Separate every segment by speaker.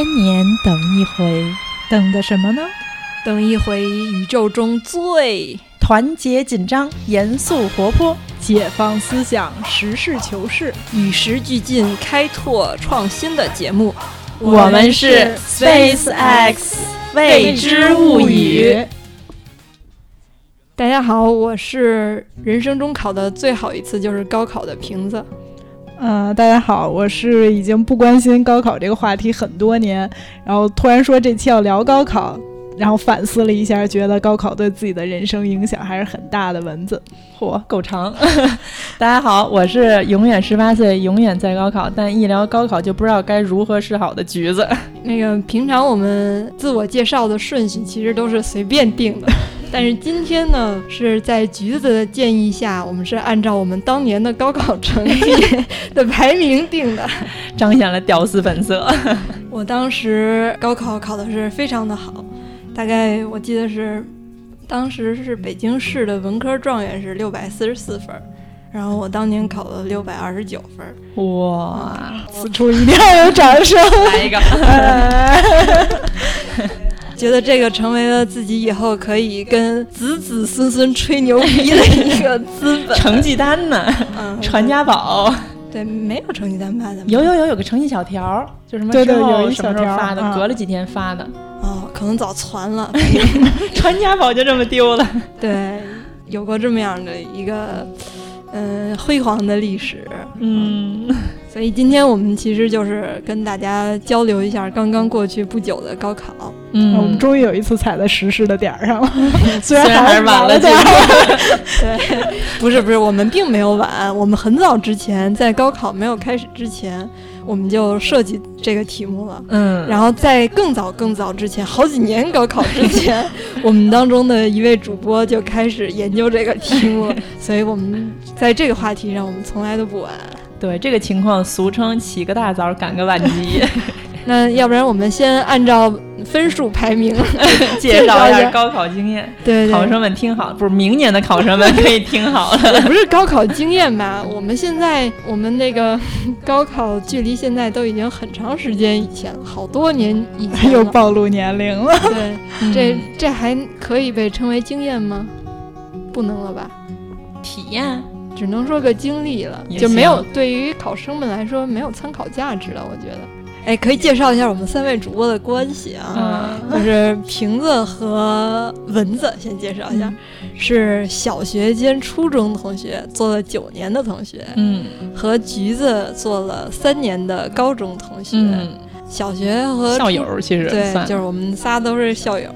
Speaker 1: 千年等一回，等的什么呢？
Speaker 2: 等一回宇宙中最
Speaker 1: 团结紧张、严肃活泼、
Speaker 3: 解放思想、实事求是、
Speaker 2: 与时俱进、开拓创新的节目。
Speaker 1: 我们是 Space X 未知物语。
Speaker 2: 大家好，我是人生中考的最好一次就是高考的瓶子。
Speaker 3: 嗯，大家好，我是已经不关心高考这个话题很多年，然后突然说这期要聊高考，然后反思了一下，觉得高考对自己的人生影响还是很大的。蚊子，
Speaker 1: 嚯，够长！大家好，我是永远十八岁，永远在高考，但一聊高考就不知道该如何是好的橘子。
Speaker 2: 那个平常我们自我介绍的顺序其实都是随便定的。但是今天呢，是在橘子的建议下，我们是按照我们当年的高考成绩的排名定的，
Speaker 1: 彰显了屌丝本色。
Speaker 2: 我当时高考考的是非常的好，大概我记得是，当时是北京市的文科状元是六百四十四分，然后我当年考了六百二十九分。
Speaker 1: 哇，
Speaker 3: 此处一定要有掌声！
Speaker 1: 来一个。
Speaker 2: 觉得这个成为了自己以后可以跟子子孙孙吹牛逼的一个资本。
Speaker 1: 成绩单呢？嗯，传家宝。
Speaker 2: 对，没有成绩单发的。
Speaker 1: 有有有，有个成绩小条，就什么
Speaker 3: 对对，有一
Speaker 1: 小条发的，隔了几天发的。
Speaker 2: 哦，可能早传了。
Speaker 1: 传家宝就这么丢了。
Speaker 2: 对，有过这么样的一个嗯辉煌的历史。
Speaker 1: 嗯。
Speaker 2: 所以今天我们其实就是跟大家交流一下刚刚过去不久的高考。
Speaker 3: 嗯，我们终于有一次踩在实施的点儿上了，
Speaker 1: 虽然还是晚了
Speaker 3: 点
Speaker 2: 儿。对，不是不是，我们并没有晚，我们很早之前在高考没有开始之前，我们就设计这个题目了。
Speaker 1: 嗯，
Speaker 2: 然后在更早更早之前，好几年高考之前，我们当中的一位主播就开始研究这个题目，所以我们在这个话题上，我们从来都不晚。
Speaker 1: 对这个情况，俗称起个大早赶个晚集。
Speaker 2: 那要不然我们先按照分数排名
Speaker 1: 介绍一下高考经验。
Speaker 2: 对，
Speaker 1: 考生们听好，不是明年的考生们可以听好了。
Speaker 2: 不是高考经验吧？我们现在我们那个 高考距离现在都已经很长时间以前了，好多年以前
Speaker 3: 又暴露年龄了。
Speaker 2: 对，这这还可以被称为经验吗？不能了吧？
Speaker 1: 体验。
Speaker 2: 只能说个经历了，就没有对于考生们来说没有参考价值了。我觉得，哎，可以介绍一下我们三位主播的关系啊，就是瓶子和蚊子，先介绍一下，是小学兼初中同学，做了九年的同学，
Speaker 1: 嗯，
Speaker 2: 和橘子做了三年的高中同学，嗯。小学和
Speaker 1: 校友，其实
Speaker 2: 对，就是我们仨都是校友，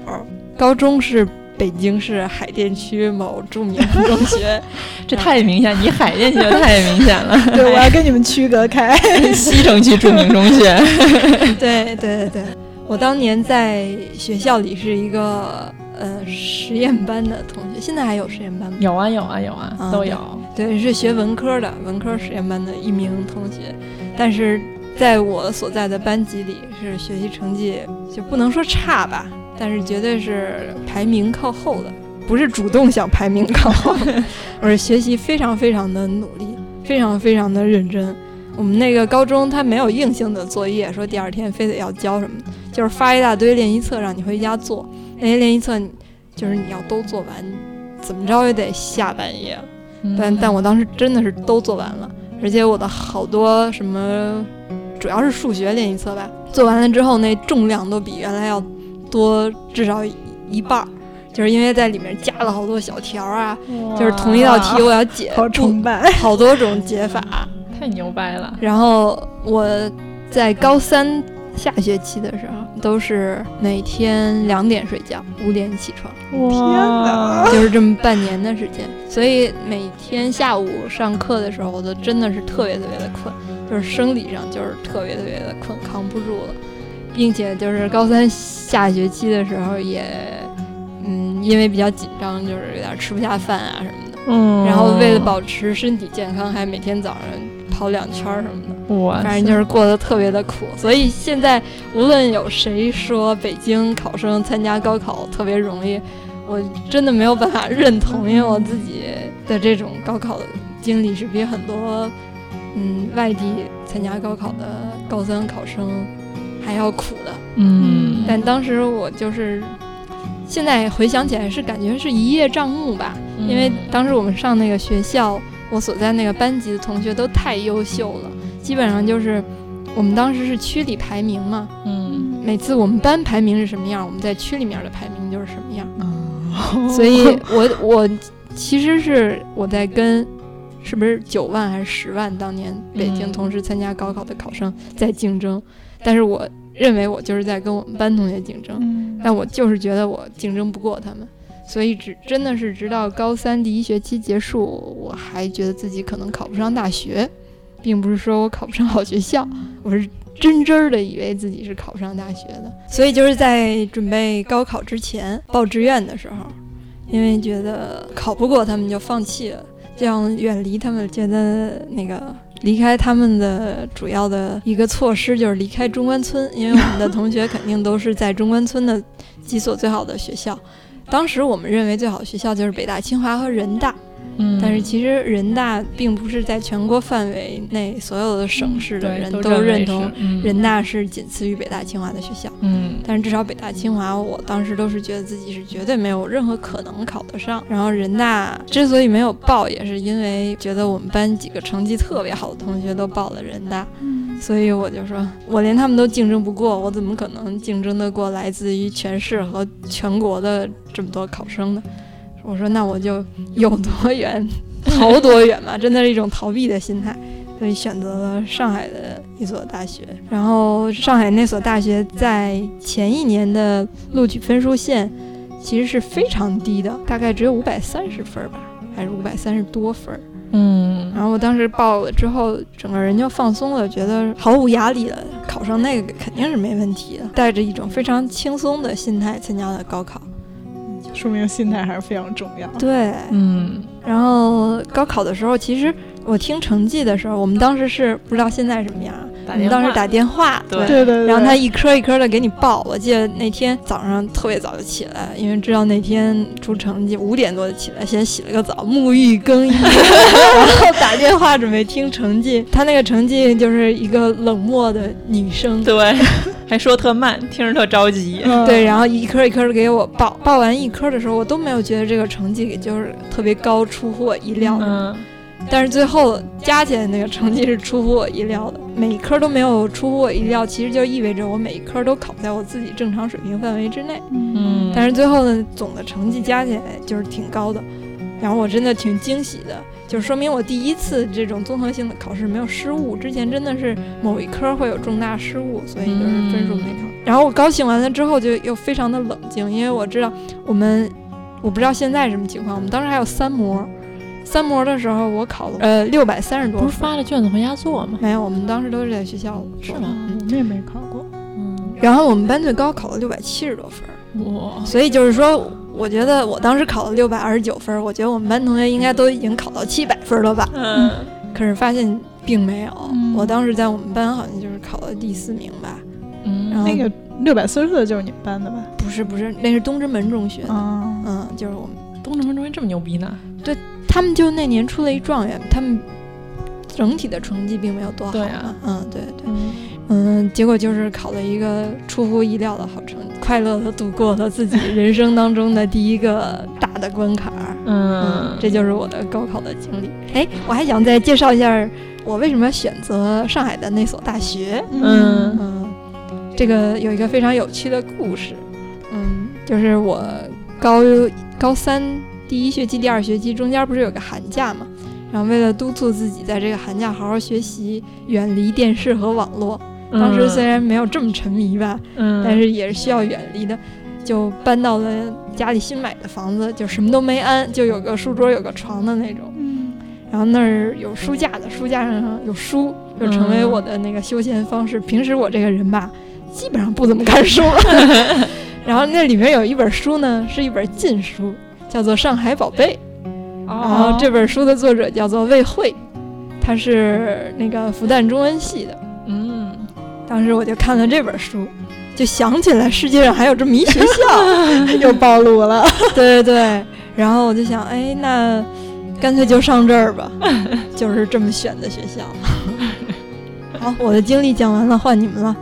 Speaker 2: 高中是。北京市海淀区某著名中学，
Speaker 1: 这太明显，你海淀区就太明显了。
Speaker 3: 对，我要跟你们区隔开。
Speaker 1: 西城区著名中学。
Speaker 2: 对对对对，我当年在学校里是一个呃实验班的同学，现在还有实验班吗？
Speaker 1: 有啊有啊有啊，都有。
Speaker 2: 对，是学文科的，文科实验班的一名同学，但是在我所在的班级里，是学习成绩就不能说差吧。但是绝对是排名靠后的，不是主动想排名靠后，而是学习非常非常的努力，非常非常的认真。我们那个高中他没有硬性的作业，说第二天非得要交什么，就是发一大堆练习册让你回家做。那些练习册就是你要都做完，怎么着也得下半夜。但但我当时真的是都做完了，而且我的好多什么，主要是数学练习册吧，做完了之后那重量都比原来要。多至少一半儿，就是因为在里面加了好多小条啊，就是同一道题我要解，
Speaker 3: 好崇拜，
Speaker 2: 好多种解法，
Speaker 1: 太牛掰了。
Speaker 2: 然后我在高三下学期的时候，都是每天两点睡觉，五点起床。
Speaker 3: 天哪，
Speaker 2: 就是这么半年的时间，所以每天下午上课的时候，我都真的是特别特别的困，就是生理上就是特别特别的困，扛不住了。并且就是高三下学期的时候，也嗯，因为比较紧张，就是有点吃不下饭啊什么的。
Speaker 1: 嗯。
Speaker 2: 然后为了保持身体健康，还每天早上跑两圈什么的。
Speaker 1: 哇。
Speaker 2: 反正就是过得特别的苦。所以现在无论有谁说北京考生参加高考特别容易，我真的没有办法认同，因为我自己的这种高考的经历是比很多嗯外地参加高考的高三考生。还要苦的。
Speaker 1: 嗯，
Speaker 2: 但当时我就是，现在回想起来是感觉是一叶障目吧，
Speaker 1: 嗯
Speaker 2: 因为当时我们上那个学校，我所在那个班级的同学都太优秀了，基本上就是我们当时是区里排名嘛，
Speaker 1: 嗯
Speaker 2: 每次我们班排名是什么样，我们在区里面的排名就是什么样。
Speaker 3: 哦
Speaker 2: 所以我我其实是我在跟是不是九万还是十万当年北京
Speaker 1: 嗯
Speaker 2: 同时参加高考的考生在竞争，但是我认为我就是在跟我们班同学竞争，
Speaker 3: 嗯
Speaker 2: 但我就是觉得我竞争不过他们，所以只真的是直到高三第一学期结束，我还觉得自己可能考不上大学，并不是说我考不上好学校，我是真真儿的以为自己是考不上大学的。所以就是在准备高考之前报志愿的时候，因为觉得考不过他们就放弃了，这样远离他们，觉得那个。离开他们的主要的一个措施就是离开中关村，因为我们的同学肯定都是在中关村的几所最好的学校。当时我们认为最好的学校就是北大、清华和人大，
Speaker 1: 嗯，
Speaker 2: 但是其实人大并不是在全国范围内所有的省市的人
Speaker 1: 都
Speaker 2: 认同
Speaker 1: 嗯
Speaker 2: 人大是仅次于北大、清华的学校。
Speaker 1: 嗯
Speaker 2: 但是至少北大、清华，我当时都是觉得自己是绝对没有任何可能考得上。然后人大之所以没有报，也是因为觉得我们班几个成绩特别好的同学都报了人大，所以我就说，我连他们都竞争不过，我怎么可能竞争得过来自于全市和全国的这么多考生呢？我说，那我就有多远逃多远吧，真的是一种逃避的心态。所以选择了上海的一所大学，然后上海那所大学在前一年的录取分数线其实是非常低的，大概只有五百三十分儿吧，还是五百三十多分儿。
Speaker 1: 嗯
Speaker 2: 然后我当时报了之后，整个人就放松了，觉得毫无压力了，考上那个肯定是没问题的，带着一种非常轻松的心态参加了高考。
Speaker 3: 说明心态还是非常重要。
Speaker 2: 对，
Speaker 1: 嗯。
Speaker 2: 然后高考的时候，其实我听成绩的时候，我们当时是不知道现在什么样，我们当时打电话，
Speaker 1: 对
Speaker 3: 对对对，
Speaker 2: 然后他一科一科的给你报。我记得那天早上特别早就起来，因为知道那天出成绩，五点多就起来，先洗了个澡，沐浴更衣，然后打电话准备听成绩。他那个成绩就是一个冷漠的女生，
Speaker 1: 对，还说特慢，听着特着急。
Speaker 3: 嗯
Speaker 2: 对，然后一科一科的给我报，报完一科的时候，我都没有觉得这个成绩就是特别高，出乎我意料的。
Speaker 1: 嗯
Speaker 2: 但是最后加起来那个成绩是出乎我意料的，每一科都没有出乎我意料，其实就意味着我每一科都考在我自己正常水平范围之内。
Speaker 1: 嗯，
Speaker 2: 但是最后呢，总的成绩加起来就是挺高的，然后我真的挺惊喜的，就说明我第一次这种综合性的考试没有失误，之前真的是某一科会有重大失误，所以就是分数没考。然后我高兴完了之后就又非常的冷静，因为我知道我们，我不知道现在什么情况，我们当时还有三模，三模的时候我考了呃六百三十多
Speaker 1: 不是。发了卷子回家做吗？
Speaker 2: 没有，我们当时都是在学校
Speaker 1: 是吗
Speaker 2: 嗯
Speaker 3: 我们也没考过。
Speaker 1: 嗯，
Speaker 2: 然后我们班最高考了六百七十多分儿，
Speaker 1: 哇，
Speaker 2: 所以就是说，我觉得我当时考了六百二十九分儿，我觉得我们班同学应该都已经考到七百分儿了吧？
Speaker 1: 嗯
Speaker 2: 可是发现并没有，
Speaker 3: 嗯
Speaker 2: 我当时在我们班好像就是考了第四名吧？
Speaker 1: 嗯，
Speaker 2: 然后
Speaker 3: 那个六百四十四就是你们班的吧？
Speaker 2: 不是不是，那是东直门中学的，
Speaker 3: 啊，
Speaker 2: 嗯，就是我们
Speaker 1: 东直门中学这么牛逼呢？
Speaker 2: 他们就那年出了一状元，他们整体的成绩并没有多好
Speaker 1: 啊
Speaker 2: 嗯，对对。
Speaker 1: 嗯
Speaker 2: 嗯，结果就是考了一个出乎意料的好成绩，快乐的度过了自己人生当中的第一个大的关卡儿。
Speaker 1: 嗯，
Speaker 2: 这就是我的高考的经历。哎，我还想再介绍一下我为什么选择上海的那所大学。
Speaker 1: 嗯
Speaker 2: 嗯，这个有一个非常有趣的故事。嗯，就是我高高三第一学期、第二学期中间不是有个寒假嘛？然后为了督促自己在这个寒假好好学习，远离电视和网络，当时虽然没有这么沉迷吧，
Speaker 1: 嗯，
Speaker 2: 但是也是需要远离的，就搬到了家里新买的房子，就什么都没安，就有个书桌、有个床的那种。
Speaker 3: 嗯
Speaker 2: 然后那儿有书架的，书架上有书，就成为我的那个休闲方式。平时我这个人吧，基本上不怎么看书，然后那里面有一本书呢，是一本禁书，叫做《上海宝贝》。然后
Speaker 1: 哦
Speaker 2: 这本书的作者叫做魏慧，他是那个复旦中文系的。
Speaker 1: 嗯
Speaker 2: 当时我就看了这本书，就想起来世界上还有这么一学校，
Speaker 3: 又暴露了。
Speaker 2: 对对对。然后我就想，哎，那干脆就上这儿吧，就是这么选的学校。好，我的经历讲完了，换你们了。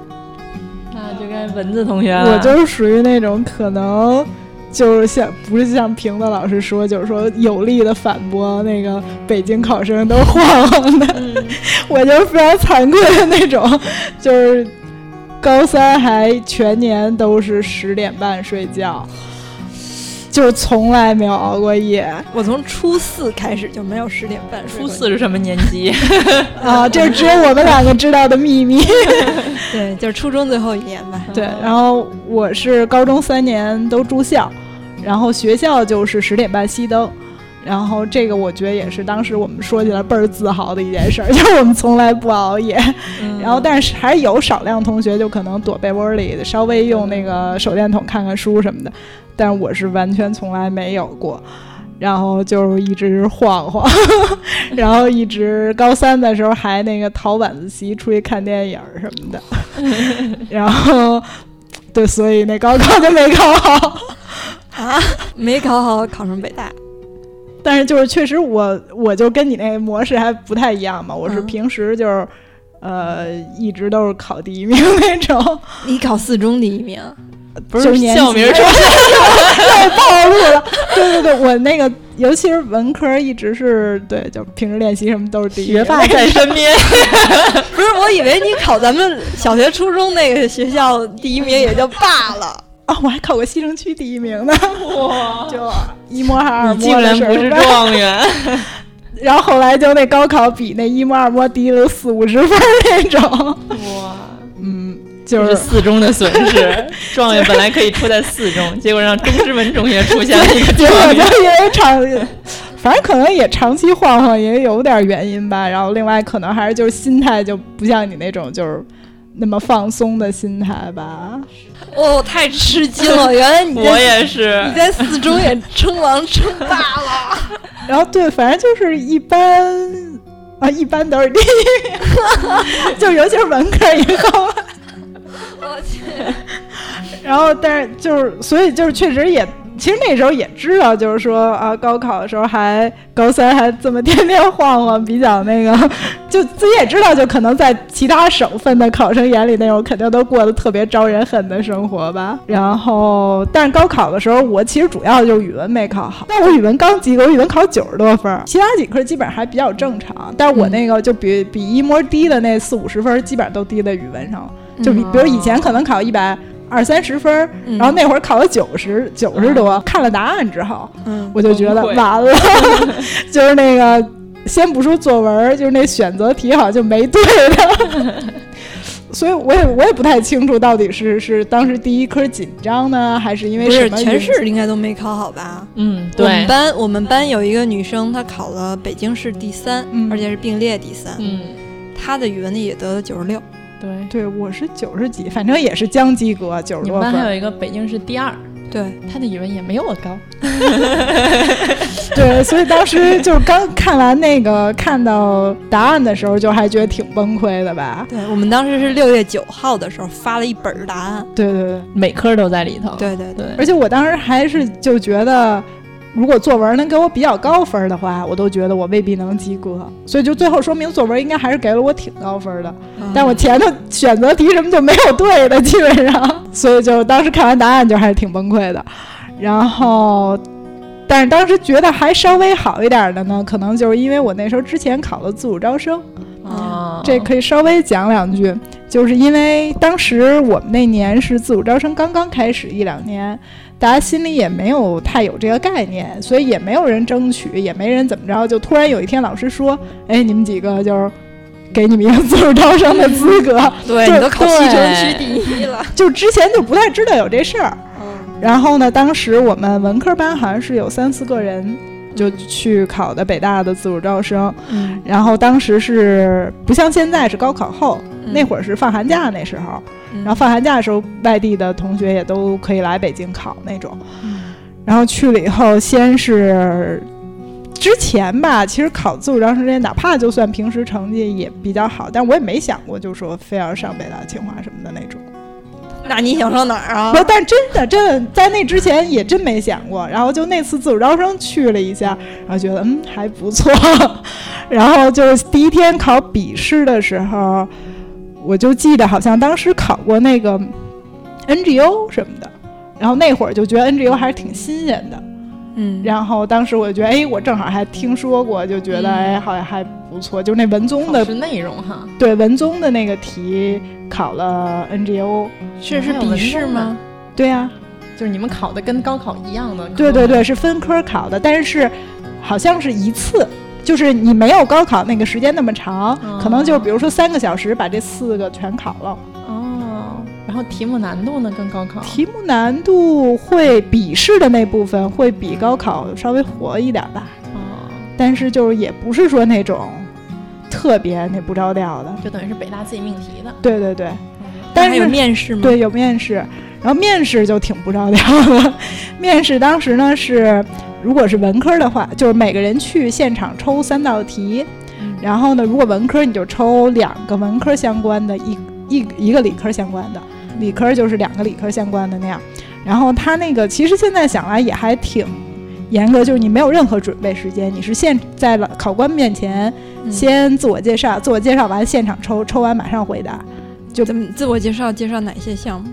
Speaker 1: 那就该，蚊子同学了，
Speaker 3: 我就是属于那种可能。就是像不是像平子老师说，就是说有力的反驳那个北京考生都是晃晃的，我就是非常惭愧的那种，就是高三还全年都是十点半睡觉，就是从来没有熬过夜。
Speaker 2: 我从初四开始就没有十点半睡。
Speaker 1: 初四是什么年级
Speaker 3: 啊？这只有我们两个知道的秘密。
Speaker 2: 对，就是初中最后一年吧。
Speaker 3: 对，然后我是高中三年都住校。然后学校就是十点半熄灯，然后这个我觉得也是当时我们说起来倍儿自豪的一件事儿，就是我们从来不熬夜。然后但是还有少量同学就可能躲被窝里稍微用那个手电筒看看书什么的，但是我是完全从来没有过。然后就一直晃晃，然后一直高三的时候还那个逃晚自习出去看电影什么的。然后对，所以那高考就没考好。
Speaker 2: 啊，没考好，考上北大。
Speaker 3: 但是就是确实，我我就跟你那模式还不太一样嘛。我是平时就是，呃，一直都是考第一名那种。
Speaker 2: 你考四中第一名，
Speaker 1: 不是校名
Speaker 3: 出现太暴露了。对对对，我那个尤其是文科，一直是对，就平时练习什么都是第一。
Speaker 1: 学霸在身边。
Speaker 2: 不是，我以为你考咱们小学、初中那个学校第一名也就罢了。
Speaker 3: 哦，我还考过西城区第一名呢，哇！就一模还是二模
Speaker 1: 竟然不是状元。
Speaker 3: 然后后来就那高考比那一模二模低了四五十分那种。
Speaker 1: 哇，
Speaker 3: 嗯，就是
Speaker 1: 四中的损失。状元本来可以出在四中，结果让中之文中学出现了一个
Speaker 3: 结果就因为长，反正可能也长期晃晃，也有点原因吧。然后另外可能还是就是心态就不像你那种就是那么放松的心态吧。
Speaker 2: 哦，太吃惊了！原来你
Speaker 1: 我也是，
Speaker 2: 你在四中也称王称霸了。
Speaker 3: 然后对，反正就是一般啊，一般都是第一，就尤其是文科以后。
Speaker 2: 我去。
Speaker 3: 然后，但是就是，所以就是确实也。其实那时候也知道，就是说啊，高考的时候还高三还这么天天晃晃，比较那个，就自己也知道，就可能在其他省份的考生眼里，那种肯定都过得特别招人恨的生活吧。然后，但是高考的时候，我其实主要就是语文没考好，但我语文刚及格，我语文考九十多分，其他几科基本上还比较正常。但是我那个就比比一模低的那四五十分，基本上都低在语文上了。就比比如以前可能考一百。二三十分，然后那会儿考了九十九十多，看了答案之后，我就觉得完了，就是那个先不说作文，就是那选择题好像就没对的，所以我也我也不太清楚到底是是当时第一科紧张呢，还是因为什么？
Speaker 2: 全市应该都没考好吧？
Speaker 1: 嗯，对。
Speaker 2: 我们班我们班有一个女生，她考了北京市第三，而且是并列第三，
Speaker 1: 嗯，
Speaker 2: 她的语文里也得了九十六。
Speaker 1: 对
Speaker 3: 对，我是九十几，反正也是将及格，九十多
Speaker 1: 分。你们班还有一个北京市第二，
Speaker 2: 对，
Speaker 1: 他的语文也没有我高。
Speaker 3: 对，所以当时就是刚看完那个看到答案的时候，就还觉得挺崩溃的吧？
Speaker 2: 对，我们当时是六月九号的时候发了一本答案，
Speaker 3: 对对对，
Speaker 1: 每科都在里头。
Speaker 2: 对对对，
Speaker 3: 而且我当时还是就觉得。如果作文能给我比较高分的话，我都觉得我未必能及格，所以就最后说明作文应该还是给了我挺高分的。但我前头选择题什么就没有对的，基本上，所以就当时看完答案就还是挺崩溃的。然后，但是当时觉得还稍微好一点的呢，可能就是因为我那时候之前考了自主招生，这可以稍微讲两句，就是因为当时我们那年是自主招生刚刚开始一两年。大家心里也没有太有这个概念，所以也没有人争取，也没人怎么着。就突然有一天，老师说：“哎，你们几个就是给你们一个自主招生的资格。”
Speaker 2: 对，你都考西城区第一了。
Speaker 3: 就之前就不太知道有这事儿。然后呢，当时我们文科班好像是有三四个人就去考的北大的自主招生。
Speaker 2: 嗯。
Speaker 3: 然后当时是不像现在是高考后，那会儿是放寒假那时候。然后放寒假的时候，外地的同学也都可以来北京考那种。然后去了以后，先是之前吧，其实考自主招生之前，哪怕就算平时成绩也比较好，但我也没想过，就说非要上北大、清华什么的那种。
Speaker 2: 那你想上哪儿啊？
Speaker 3: 不，但真的，真的在那之前也真没想过。然后就那次自主招生去了一下，然后觉得嗯还不错。然后就第一天考笔试的时候。我就记得好像当时考过那个 NGO 什么的。然后那会儿就觉得 NGO 还是挺新鲜的，
Speaker 2: 嗯，
Speaker 3: 然后当时我就觉得，哎，我正好还听说过，就觉得哎，好像还不错。就那文综的
Speaker 1: 内容哈，
Speaker 3: 对文综的那个题考了 NGO，
Speaker 2: 是是笔试吗？
Speaker 3: 对呀，
Speaker 1: 就是你们考的跟高考一样的。
Speaker 3: 对对对，是分科考的，但是好像是一次，就是你没有高考那个时间那么长，可能就比如说三个小时把这四个全考了。
Speaker 1: 哦然后题目难度呢？跟高考
Speaker 3: 题目难度会笔试的那部分会比高考稍微活一点吧。
Speaker 1: 哦，
Speaker 3: 但是就是也不是说那种特别那不着调的，
Speaker 1: 就等于是北大自己命题的。
Speaker 3: 对对对，但是
Speaker 2: 有面试吗？
Speaker 3: 对，有面试。然后面试就挺不着调的。面试当时呢是，如果是文科的话，就是每个人去现场抽三道题，然后呢，如果文科你就抽两个文科相关的，一一一个理科相关的。理科就是两个理科相关的那样，然后他那个其实现在想来也还挺严格，就是你没有任何准备时间，你是现在了考官面前先自我介绍，自我介绍完现场抽，抽完马上回答。就
Speaker 2: 怎么自我介绍？介绍哪些项目？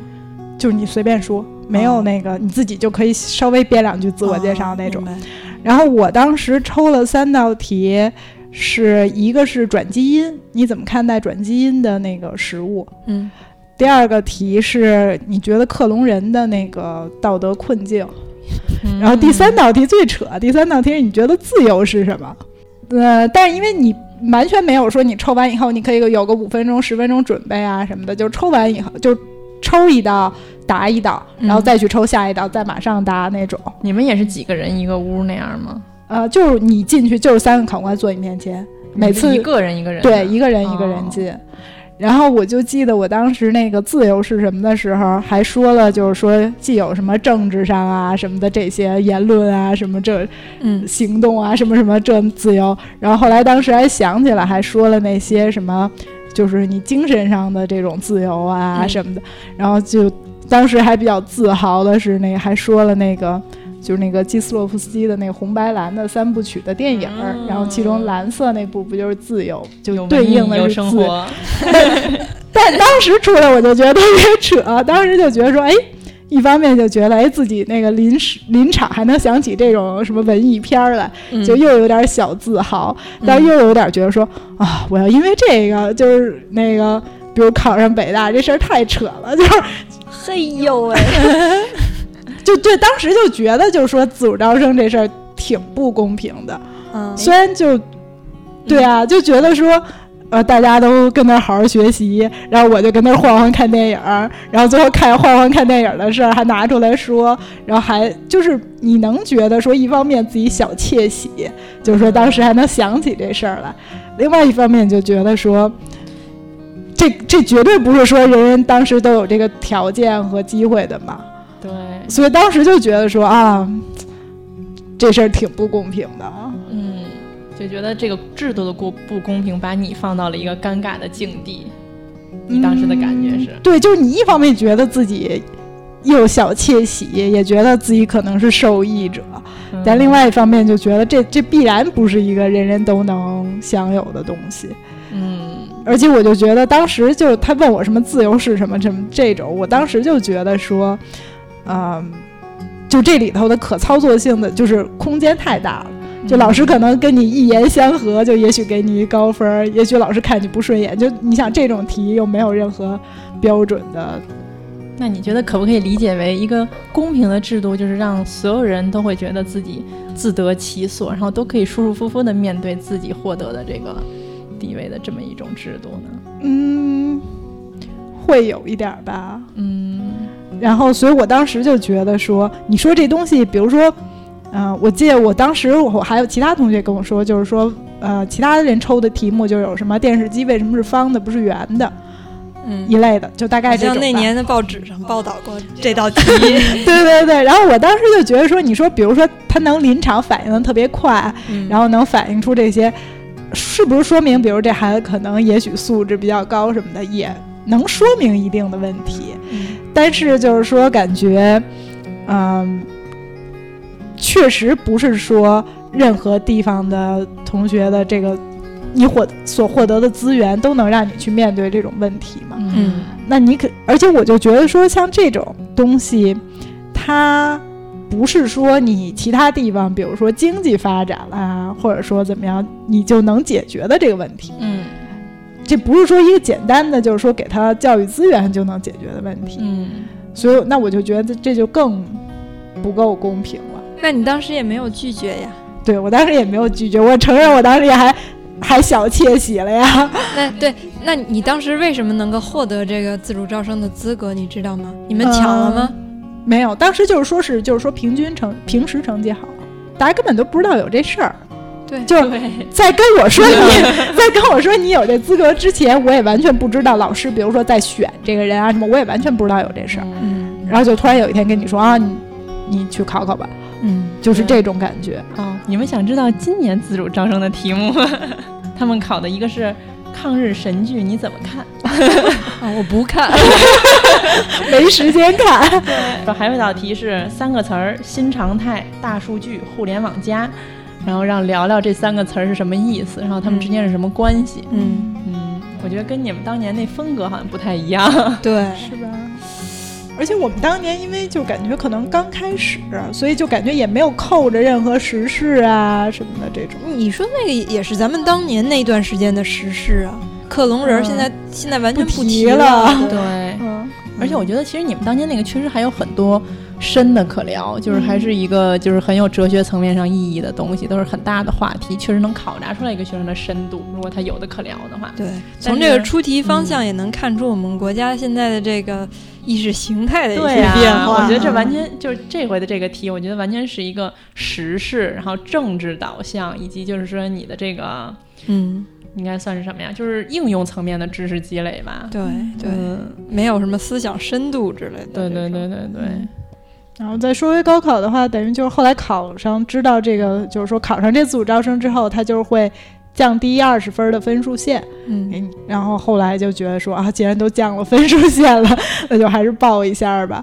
Speaker 3: 就是你随便说，没有那个你自己就可以稍微编两句自我介绍那种。然后我当时抽了三道题，是一个是转基因，你怎么看待转基因的那个食物？
Speaker 2: 嗯。
Speaker 3: 第二个题是你觉得克隆人的那个道德困境，然后第三道题最扯，第三道题是你觉得自由是什么？呃，但是因为你完全没有说你抽完以后你可以有个五分钟、十分钟准备啊什么的，就抽完以后就抽一道答一道，然后再去抽下一道，再马上答那种。
Speaker 1: 你们也是几个人一个屋那样吗？
Speaker 3: 呃，就是你进去就是三个考官坐你面前，每次
Speaker 1: 一个人一个人，
Speaker 3: 对，一个人一个人进。然后我就记得我当时那个自由是什么的时候，还说了，就是说既有什么政治上啊什么的这些言论啊，什么这，
Speaker 2: 嗯，
Speaker 3: 行动啊，什么什么这自由。然后后来当时还想起来，还说了那些什么，就是你精神上的这种自由啊什么的。然后就当时还比较自豪的是，那个还说了那个。就是那个基斯洛夫斯基的那个红白蓝的三部曲的电影，然后其中蓝色那部不就是自由，就对应的是
Speaker 1: 生活。
Speaker 3: 但当时出来我就觉得特别扯，当时就觉得说，哎，一方面就觉得，哎，自己那个临时临场还能想起这种什么文艺片儿来，就又有点小自豪，但又有点觉得说，啊，我要因为这个就是那个，比如考上北大这事儿太扯了，就是，
Speaker 2: 嘿呦喂。
Speaker 3: 就对，当时就觉得，就是说自主招生这事儿挺不公平的。
Speaker 2: 嗯，
Speaker 3: 虽然就，对啊，就觉得说，呃，大家都跟那好好学习，然后我就跟那晃晃看电影，然后最后看晃晃看电影的事儿还拿出来说，然后还就是你能觉得说，一方面自己小窃喜，就是说当时还能想起这事儿来；另外一方面就觉得说，这这绝对不是说人人当时都有这个条件和机会的嘛。
Speaker 1: 对，
Speaker 3: 所以当时就觉得说啊，这事儿挺不公平的。
Speaker 1: 嗯，就觉得这个制度的不不公平，把你放到了一个尴尬的境地。你当时的感觉是？
Speaker 3: 对，就是你一方面觉得自己又小窃喜，也觉得自己可能是受益者，但另外一方面就觉得这这必然不是一个人人都能享有的东西。
Speaker 1: 嗯，
Speaker 3: 而且我就觉得当时就他问我什么自由是什么什么这种，我当时就觉得说。嗯，就这里头的可操作性的就是空间太大了，就老师可能跟你一言相合，就也许给你一高分，也许老师看你不顺眼，就你想这种题又没有任何标准的，
Speaker 1: 那你觉得可不可以理解为一个公平的制度，就是让所有人都会觉得自己自得其所，然后都可以舒舒服服的面对自己获得的这个地位的这么一种制度呢？
Speaker 3: 嗯，会有一点吧，
Speaker 1: 嗯。
Speaker 3: 然后，所以我当时就觉得说，你说这东西，比如说，嗯，我记得我当时我还有其他同学跟我说，就是说，呃，其他人抽的题目就有什么电视机为什么是方的，不是圆的，
Speaker 2: 嗯，
Speaker 3: 一类的，就大概这种。
Speaker 2: 像那年的报纸上报道过这道题。
Speaker 3: 对对对。然后我当时就觉得说，你说，比如说他能临场反应的特别快，然后能反映出这些，是不是说明，比如这孩子可能也许素质比较高什么的，也能说明一定的问题。但是就是说，感觉，嗯，确实不是说任何地方的同学的这个你获所获得的资源都能让你去面对这种问题嘛。
Speaker 2: 嗯
Speaker 3: 那你可，而且我就觉得说，像这种东西，它不是说你其他地方，比如说经济发展啦，或者说怎么样，你就能解决的这个问题。
Speaker 1: 嗯
Speaker 3: 这不是说一个简单的，就是说给他教育资源就能解决的问题。
Speaker 1: 嗯，
Speaker 3: 所以，那我就觉得这就更不够公平了。
Speaker 2: 那你当时也没有拒绝呀？
Speaker 3: 对我当时也没有拒绝，我承认我当时也还还小窃喜了呀。
Speaker 2: 那对，那你当时为什么能够获得这个自主招生的资格？你知道吗？你们抢了吗？
Speaker 3: 没有，当时就是说是就是说平均成平时成绩好，大家根本都不知道有这事儿。
Speaker 2: 对
Speaker 3: 就是，在跟我说你，在跟我说你有这资格之前，我也完全不知道老师，比如说在选这个人啊什么，我也完全不知道有这事儿。
Speaker 2: 嗯
Speaker 3: 然后就突然有一天跟你说啊，你你去考考吧，
Speaker 2: 嗯，
Speaker 3: 就是这种感觉。
Speaker 1: 哦，你们想知道今年自主招生的题目吗？他们考的一个是抗日神剧，你怎么看？
Speaker 2: 啊，我不看。
Speaker 3: 没时间看。
Speaker 1: 对还有一道题是三个词儿：新常态、大数据、互联网加。然后让聊聊这三个词儿是什么意思，然后他们之间是什么关系？
Speaker 2: 嗯，
Speaker 1: 嗯，我觉得跟你们当年那风格好像不太一样。
Speaker 2: 对，
Speaker 3: 是吧？而且我们当年因为就感觉可能刚开始，所以就感觉也没有扣着任何时事啊什么的这种。
Speaker 2: 你说那个也是咱们当年那段时间的时事啊。克隆人
Speaker 3: 嗯
Speaker 2: 现在、现在完全
Speaker 3: 不
Speaker 2: 提
Speaker 3: 提了
Speaker 2: 对
Speaker 1: 对，
Speaker 3: 嗯，
Speaker 1: 而且我觉得其实你们当年那个确实还有很多深的可聊，就是还是一个就是很有哲学层面上意义的东西，都是很大的话题，确实能考察出来一个学生的深度。如果他有的可聊的话，
Speaker 2: 对，从这个出题方向也能看出我们国家现在的这个意识形态的一些变
Speaker 1: 啊，
Speaker 2: 化。
Speaker 1: 我觉得这完全就是这回的这个题，我觉得完全是一个时事，然后政治导向，以及就是说你的这个
Speaker 2: 嗯，
Speaker 1: 应该算是什么呀？就是应用层面的知识积累吧。
Speaker 2: 对对，
Speaker 1: 嗯，
Speaker 2: 没有什么思想深度之类的。
Speaker 1: 对对对对对，
Speaker 3: 然后再说回高考的话，等于就是后来考上，知道这个就是说考上这自主招生之后，他就是会降低二十分的分数线
Speaker 2: 嗯。
Speaker 3: 然后后来就觉得说啊，既然都降了分数线了，那就还是报一下吧。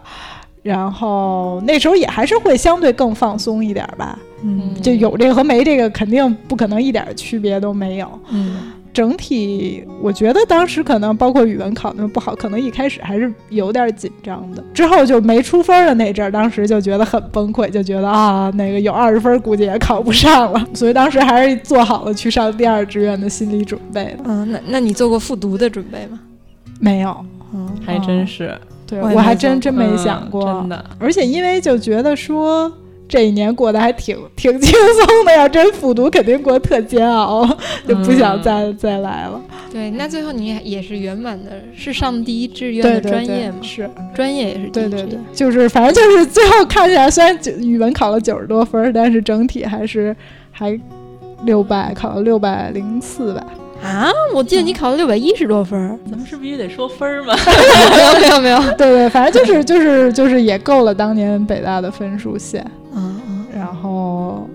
Speaker 3: 然后那时候也还是会相对更放松一点吧，
Speaker 2: 嗯
Speaker 3: 就有这个和没这个肯定不可能一点区别都没有。
Speaker 2: 嗯
Speaker 3: 整体我觉得当时可能包括语文考那么不好，可能一开始还是有点紧张的。之后就没出分的那阵儿，当时就觉得很崩溃，就觉得啊，那个有二十分估计也考不上了，所以当时还是做好了去上第二志愿的心理准备的。
Speaker 2: 嗯，那那你做过复读的准备吗？
Speaker 3: 没有，
Speaker 2: 嗯
Speaker 1: 还真是，
Speaker 3: 对
Speaker 2: 我
Speaker 3: 还真真没
Speaker 1: 嗯
Speaker 3: 想过，
Speaker 1: 真的。
Speaker 3: 而且因为就觉得说。这一年过得还挺挺轻松的，要真复读肯定过得特煎熬，就不想
Speaker 1: 嗯
Speaker 3: 再、再来了。
Speaker 2: 对，那最后你也也是圆满的，是上第一志愿的专业吗？
Speaker 3: 是。
Speaker 2: 专业也是第
Speaker 3: 对对对
Speaker 2: 一志愿。，
Speaker 3: 就是反正就是最后看起来，虽然语文考了九十多分儿，但是整体还是还六百，考了六百零四吧。
Speaker 2: 啊，我记得你考了六百一十多分儿。
Speaker 1: 咱们是不是也得说分儿吗？
Speaker 2: 没有没有没有。
Speaker 3: 对对，反正就是就是就是也够了当年北大的分数线，然后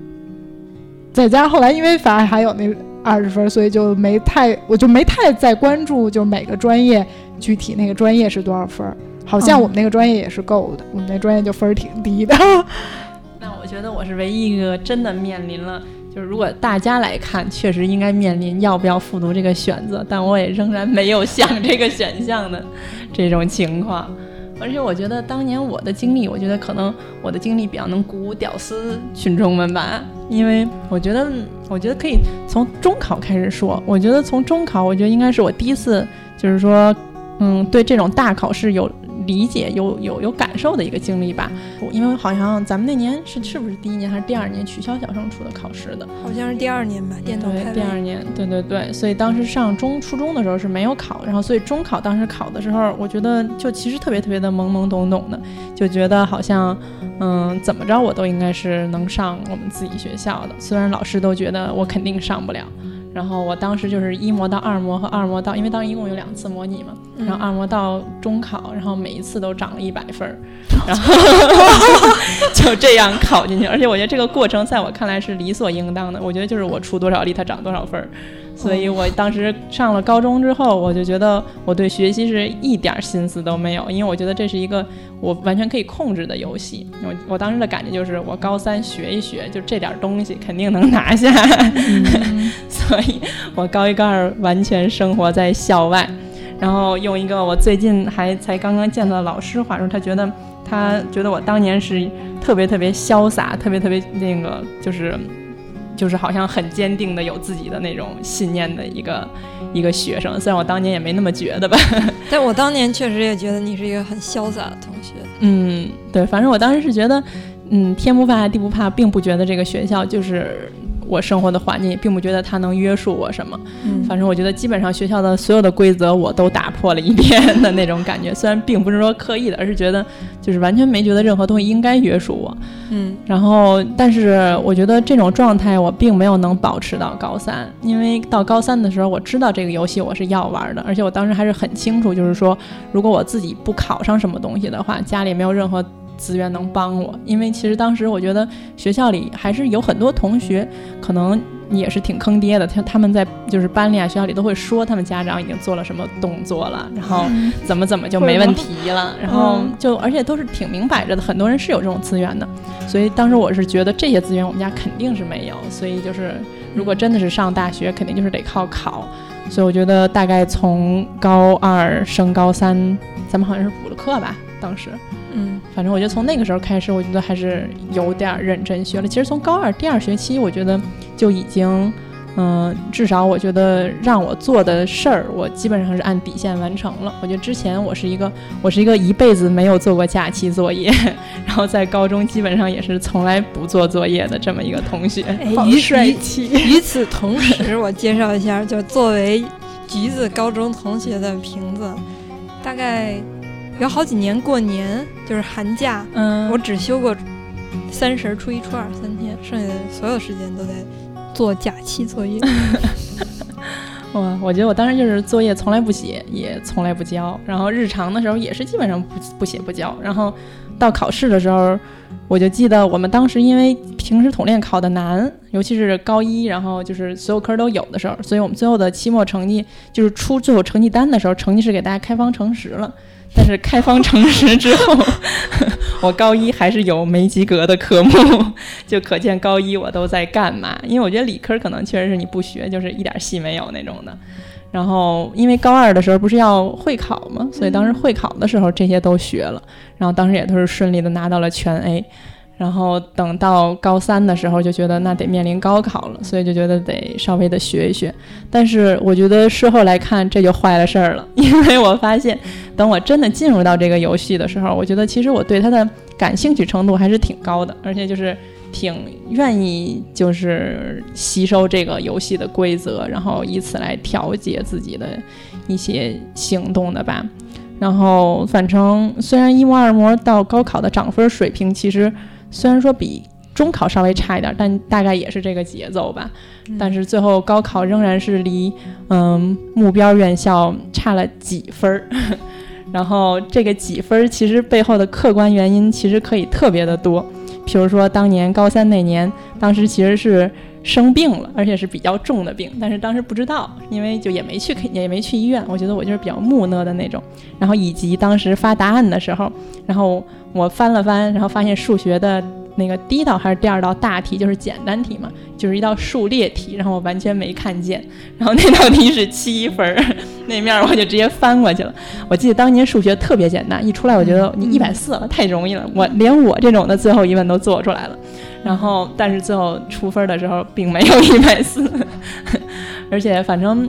Speaker 3: 再加上后来因为反正还有那二十分，所以就没太我就没太再关注就每个专业具体那个专业是多少分。好像我们那个专业也是够的，我们那专业就分儿挺低的。
Speaker 1: 那我觉得我是唯一一个真的面临了，就是如果大家来看，确实应该面临要不要复读这个选择，但我也仍然没有想这个选项的这种情况。而且我觉得当年我的经历，我觉得可能我的经历比较能鼓舞屌丝群众们吧，因为我觉得，我觉得可以从中考开始说。我觉得从中考，我觉得应该是我第一次，就是说，嗯，对这种大考试有理解、有有有感受的一个经历吧。我因为好像咱们那年是是不是第一年还是第二年取消小升初的考试的？
Speaker 2: 好像是第二年吧，电脑
Speaker 1: 对。第二年，对对对，所以当时上中初中的时候是没有考，然后所以中考当时考的时候，我觉得就其实特别特别的懵懵懂懂的，就觉得好像，嗯，怎么着我都应该是能上我们自己学校的，虽然老师都觉得我肯定上不了。然后我当时就是一模到二模和二模到，因为当时一共有两次模拟嘛，
Speaker 2: 嗯
Speaker 1: 然后二模到中考，然后每一次都涨了一百分儿，然后就这样考进去。而且我觉得这个过程在我看来是理所应当的，我觉得就是我出多少力，它涨多少分儿。所以我当时上了高中之后，我就觉得我对学习是一点儿心思都没有，因为我觉得这是一个我完全可以控制的游戏。我我当时的感觉就是，我高三学一学，就这点儿东西肯定能拿下。所 所以我高一高二完全生活在校外。然后用一个我最近还才刚刚见到的老师话说，他觉得他觉得我当年是特别特别潇洒，特别特别那个就是就是好像很坚定的有自己的那种信念的一个一个学生。虽然我当年也没那么觉得吧，
Speaker 2: 但我当年确实也觉得你是一个很潇洒的同学。
Speaker 1: 嗯，对，反正我当时是觉得，嗯，天不怕地不怕，并不觉得这个学校就是。我生活的环境并不觉得它能约束我什么，
Speaker 2: 嗯，
Speaker 1: 反正我觉得基本上学校的所有的规则我都打破了一遍的那种感觉。虽然并不是说刻意的，而是觉得就是完全没觉得任何东西应该约束我，
Speaker 2: 嗯。
Speaker 1: 然后，但是我觉得这种状态我并没有能保持到高三，因为到高三的时候我知道这个游戏我是要玩的，而且我当时还是很清楚，就是说如果我自己不考上什么东西的话，家里没有任何。资源能帮我，因为其实当时我觉得学校里还是有很多同学，可能也是挺坑爹的。他他们在就是班里啊、学校里都会说他们家长已经做了什么动作了，然后怎么怎么就没问题了，然后就而且都是挺明摆着的。很多人是有这种资源的，所以当时我是觉得这些资源我们家肯定是没有。所以就是如果真的是上大学，肯定就是得靠考。所以我觉得大概从高二升高三，咱们好像是补了课吧，当时。
Speaker 2: 嗯，
Speaker 1: 反正我觉得从那个时候开始，我觉得还是有点认真学了。其实从高二第二学期，我觉得就已经，嗯，至少我觉得让我做的事儿，我基本上是按底线完成了。我觉得之前我是一个，我是一个一辈子没有做过假期作业，然后在高中基本上也是从来不做作业的这么一个同学，
Speaker 3: 好帅气。
Speaker 2: 与此同时，我介绍一下，就作为橘子高中同学的瓶子，大概。有好几年过年就是寒假，
Speaker 1: 嗯，
Speaker 2: 我只休过三十、初一、初二三天，剩下的所有时间都在做假期作业。
Speaker 1: 哇，我觉得我当时就是作业从来不写，也从来不交，然后日常的时候也是基本上不不写不交，然后到考试的时候，我就记得我们当时因为平时统练考的难，尤其是高一，然后就是所有科都有的时候，所以我们最后的期末成绩就是出最后成绩单的时候，成绩是给大家开方程十了。但是开方程式之后，我高一还是有没及格的科目，就可见高一我都在干嘛。因为我觉得理科可能确实是你不学就是一点戏没有那种的。然后因为高二的时候不是要会考嘛，所以当时会考的时候这些都学了，然后当时也都是顺利的拿到了全 A。然后等到高三的时候，就觉得那得面临高考了，所以就觉得得稍微的学一学。但是我觉得事后来看，这就坏了事儿了，因为我发现，等我真的进入到这个游戏的时候，我觉得其实我对它的感兴趣程度还是挺高的，而且就是挺愿意就是吸收这个游戏的规则，然后以此来调节自己的一些行动的吧。然后反正虽然一模二模到高考的涨分水平，其实。虽然说比中考稍微差一点，但大概也是这个节奏吧。但是最后高考仍然是离嗯目标院校差了几分儿。然后这个几分儿其实背后的客观原因其实可以特别的多。比如说当年高三那年，当时其实是生病了，而且是比较重的病，但是当时不知道，因为就也没去也没去医院。我觉得我就是比较木讷的那种。然后以及当时发答案的时候，然后。我翻了翻，然后发现数学的那个第一道还是第二道大题就是简单题嘛，就是一道数列题，然后我完全没看见，然后那道题是七分，那面我就直接翻过去了。我记得当年数学特别简单，一出来我觉得你一百四了，太容易了，我连我这种的最后一问都做出来了。然后，但是最后出分的时候并没有一百四，而且反正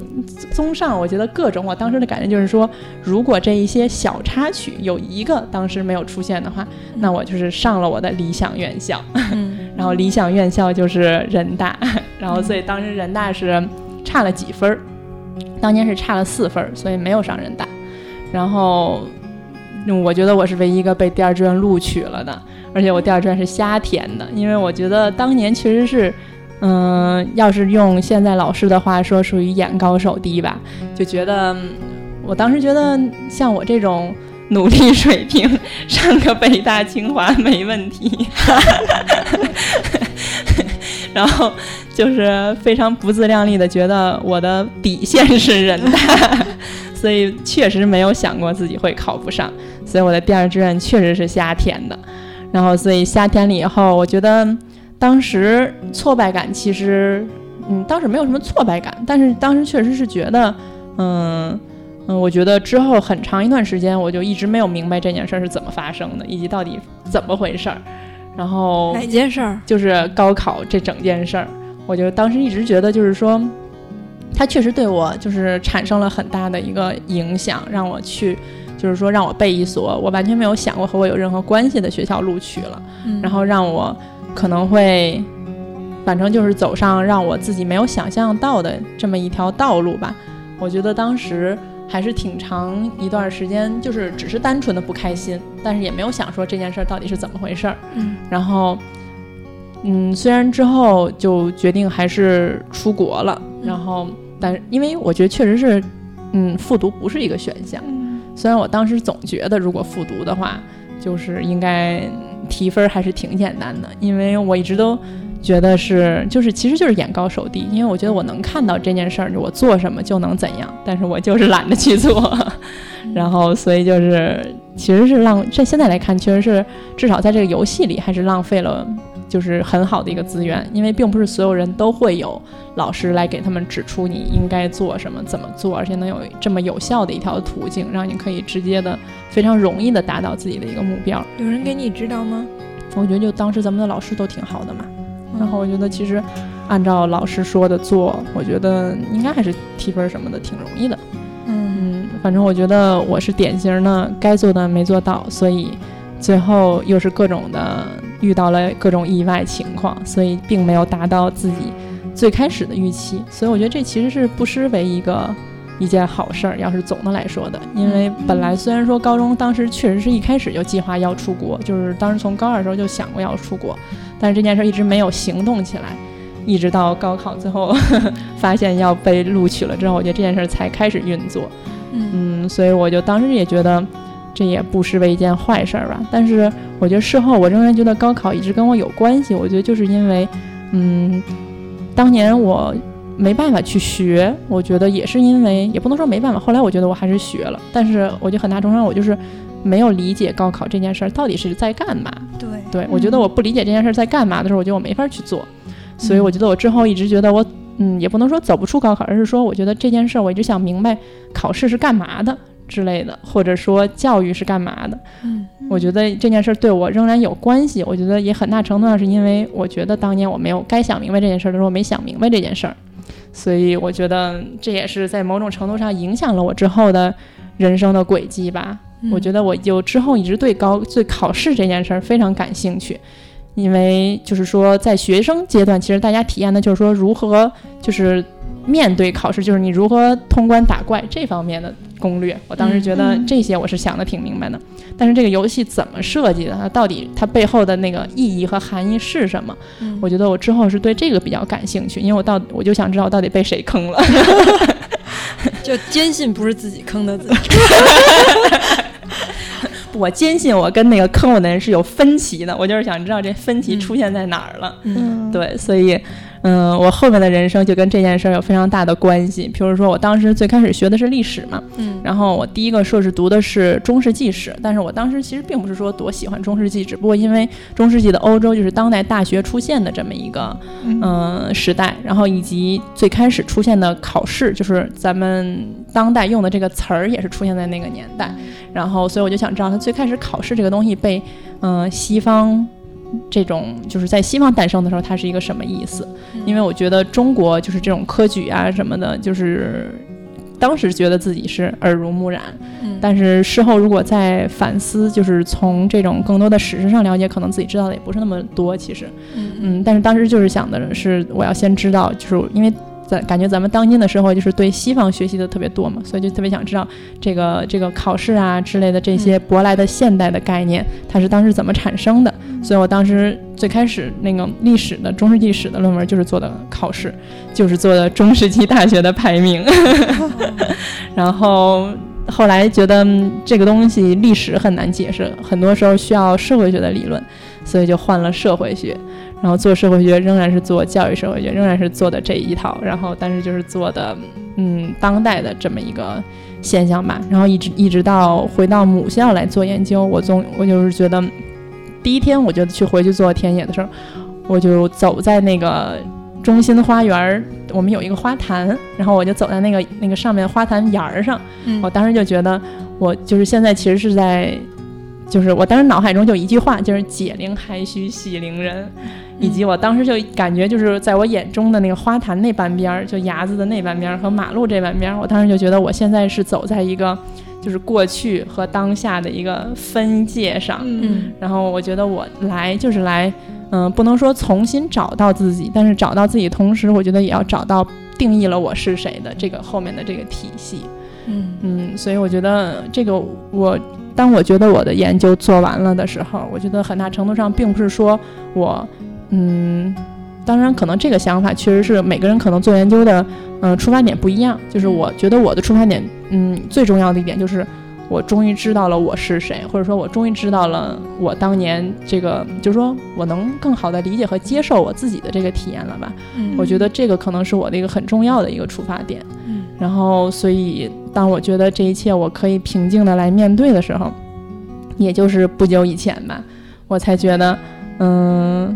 Speaker 1: 综上，我觉得各种我当时的感觉就是说，如果这一些小插曲有一个当时没有出现的话，那我就是上了我的理想院校。然后理想院校就是人大，然后所以当时人大是差了几分儿，当年是差了四分儿，所以没有上人大。然后我觉得我是唯一一个被第二志愿录取了的。而且我第二志愿是瞎填的，因为我觉得当年确实是，嗯，要是用现在老师的话说，属于眼高手低吧。就觉得，我当时觉得像我这种努力水平，上个北大清华没问题。然后就是非常不自量力的觉得我的底线是人大，所以确实没有想过自己会考不上，所以我的第二志愿确实是瞎填的。然后，所以瞎填了以后，我觉得当时挫败感其实嗯，当时没有什么挫败感，但是当时确实是觉得，嗯嗯，我觉得之后很长一段时间，我就一直没有明白这件事儿是怎么发生的，以及到底怎么回事儿。然后
Speaker 2: 哪件事儿？
Speaker 1: 就是高考这整件事儿，我就当时一直觉得，就是说，它确实对我就是产生了很大的一个影响，让我去，就是说让我被一所我完全没有想过和我有任何关系的学校录取了，然后让我可能会，反正就是走上让我自己没有想象到的这么一条道路吧。我觉得当时。还是挺长一段时间，就是只是单纯的不开心，但是也没有想说这件事儿到底是怎么回事儿。
Speaker 2: 嗯，
Speaker 1: 然后，嗯，虽然之后就决定还是出国了，然后，但因为我觉得确实是，嗯，复读不是一个选项。虽然我当时总觉得如果复读的话，就是应该提分还是挺简单的，因为我一直都。觉得是，就是其实就是眼高手低，因为我觉得我能看到这件事儿，我做什么就能怎样，但是我就是懒得去做，然后所以就是其实是浪，这现在来看确实是至少在这个游戏里还是浪费了，就是很好的一个资源，因为并不是所有人都会有老师来给他们指出你应该做什么、怎么做，而且能有这么有效的一条途径，让你可以直接的、非常容易的达到自己的一个目标。
Speaker 2: 有人给你指导吗？
Speaker 1: 我觉得就当时咱们的老师都挺好的嘛。然后我觉得其实，按照老师说的做，我觉得应该还是提分什么的挺容易的。嗯，反正我觉得我是典型的该做的没做到，所以最后又是各种的遇到了各种意外情况，所以并没有达到自己最开始的预期。所以我觉得这其实是不失为一个一件好事儿。要是总的来说的，因为本来虽然说高中当时确实是一开始就计划要出国，就是当时从高二的时候就想过要出国。但是这件事一直没有行动起来，一直到高考最后 发现要被录取了之后，我觉得这件事才开始运作。嗯，所以我就当时也觉得这也不失为一件坏事儿吧。但是我觉得事后我仍然觉得高考一直跟我有关系。我觉得就是因为，嗯，当年我没办法去学，我觉得也是因为也不能说没办法。后来我觉得我还是学了，但是我觉得很大程度上我就是没有理解高考这件事儿到底是在干嘛。
Speaker 2: 对。
Speaker 1: 对，我觉得我不理解这件事儿在干嘛的时候，我觉得我没法去做，所以我觉得我之后一直觉得我，嗯，也不能说走不出高考，而是说我觉得这件事儿我一直想明白考试是干嘛的之类的，或者说教育是干嘛的。
Speaker 2: 嗯，
Speaker 1: 我觉得这件事对我仍然有关系。我觉得也很大程度上是因为我觉得当年我没有该想明白这件事的时候没想明白这件事儿，所以我觉得这也是在某种程度上影响了我之后的人生的轨迹吧。我觉得我就之后一直对高对考试这件事儿非常感兴趣，因为就是说在学生阶段，其实大家体验的就是说如何就是面对考试，就是你如何通关打怪这方面的攻略。我当时觉得这些我是想的挺明白的，但是这个游戏怎么设计的，它到底它背后的那个意义和含义是什么？我觉得我之后是对这个比较感兴趣，因为我到我就想知道到底被谁坑了，
Speaker 2: 就坚信不是自己坑的自己。
Speaker 1: 我坚信我跟那个坑我的人是有分歧的，我就是想知道这分歧出现在哪儿了。
Speaker 2: 嗯，
Speaker 1: 对，所以。嗯，我后面的人生就跟这件事儿有非常大的关系。譬如说，我当时最开始学的是历史嘛，
Speaker 2: 嗯，
Speaker 1: 然后我第一个硕士读的是中世纪史，但是我当时其实并不是说多喜欢中世纪，只不过因为中世纪的欧洲就是当代大学出现的这么一个嗯时代，然后以及最开始出现的考试，就是咱们当代用的这个词儿也是出现在那个年代，然后所以我就想知道，它最开始考试这个东西被嗯西方。这种就是在西方诞生的时候，它是一个什么意思？因为我觉得中国就是这种科举啊什么的，就是当时觉得自己是耳濡目染，但是事后如果再反思，就是从这种更多的史实上了解，可能自己知道的也不是那么多。其实，嗯，但是当时就是想的是，我要先知道，就是因为。咱感觉咱们当今的社会就是对西方学习的特别多嘛，所以就特别想知道这个这个考试啊之类的这些舶来的现代的概念，它是当时怎么产生的。所以我当时最开始那个历史的中世纪史的论文就是做的考试，就是做的中世纪大学的排名。然后后来觉得这个东西历史很难解释，很多时候需要社会学的理论，所以就换了社会学。然后做社会学仍然是做教育社会学，仍然是做的这一套。然后但是就是做的，嗯，当代的这么一个现象吧。然后一直一直到回到母校来做研究，我总我就是觉得，第一天我就去回去做田野的时候，我就走在那个中心花园儿，我们有一个花坛，然后我就走在那个那个上面花坛沿儿上，我当时就觉得，我就是现在其实是在，就是我当时脑海中就一句话，就是解铃还须系铃人，以及我当时就感觉就是在我眼中的那个花坛那半边儿，就崖子的那半边儿和马路这半边儿，我当时就觉得我现在是走在一个就是过去和当下的一个分界上，
Speaker 2: 嗯。
Speaker 1: 然后我觉得我来就是来，嗯、不能说重新找到自己，但是找到自己同时，我觉得也要找到定义了我是谁的这个后面的这个体系。
Speaker 2: 嗯。
Speaker 1: 嗯，所以我觉得这个我，当我觉得我的研究做完了的时候，我觉得很大程度上并不是说我，嗯，当然可能这个想法确实是每个人可能做研究的，嗯、出发点不一样。就是我觉得我的出发点，嗯，最重要的一点就是。我终于知道了我是谁，或者说，我终于知道了我当年这个，就是说我能更好的理解和接受我自己的这个体验了吧。
Speaker 2: 嗯
Speaker 1: 我觉得这个可能是我的一个很重要的一个出发点。
Speaker 2: 嗯
Speaker 1: 然后，所以当我觉得这一切我可以平静的来面对的时候，也就是不久以前吧，我才觉得，嗯，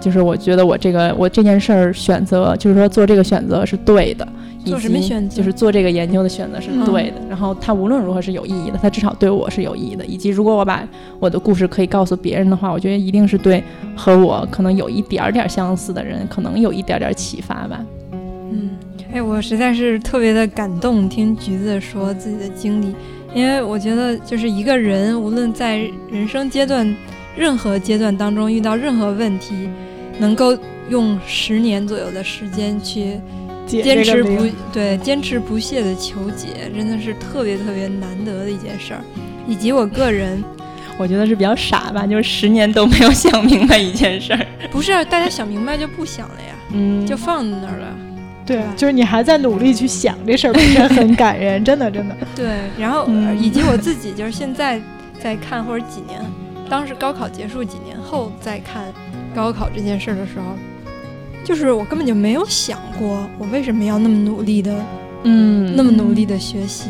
Speaker 1: 就是我觉得我这个我这件事儿选择，就是说做这个选择是对的。以
Speaker 2: 做什么
Speaker 1: 及
Speaker 2: 选择
Speaker 1: 就是做这个研究的选择是
Speaker 2: 嗯
Speaker 1: 对的。然后它无论如何是有意义的，它至少对我是有意义的。以及如果我把我的故事可以告诉别人的话，我觉得一定是对和我可能有一点儿点儿相似的人，可能有一点儿点儿启发吧。
Speaker 2: 嗯，哎，我实在是特别的感动，听橘子说自己的经历，因为我觉得就是一个人，无论在人生阶段任何阶段当中遇到任何问题，能够用十年左右的时间去坚持不对坚持不懈的求解，真的是特别特别难得的一件事儿。以及我个人，
Speaker 1: 我觉得是比较傻吧，就是十年都没有想明白一件事儿。
Speaker 2: 不是大家想明白就不想了呀，
Speaker 1: 嗯，
Speaker 2: 就放在那儿了。
Speaker 3: 对，就是你还在努力去想这事儿，本身很感人，真的真的。
Speaker 2: 对，然后、
Speaker 1: 嗯。
Speaker 2: 以及我自己，就是现在在看，或者几年，当时高考结束几年后再看高考这件事儿的时候，就是我根本就没有想过我为什么要那么努力的、
Speaker 1: 嗯。
Speaker 2: 那么努力的学习，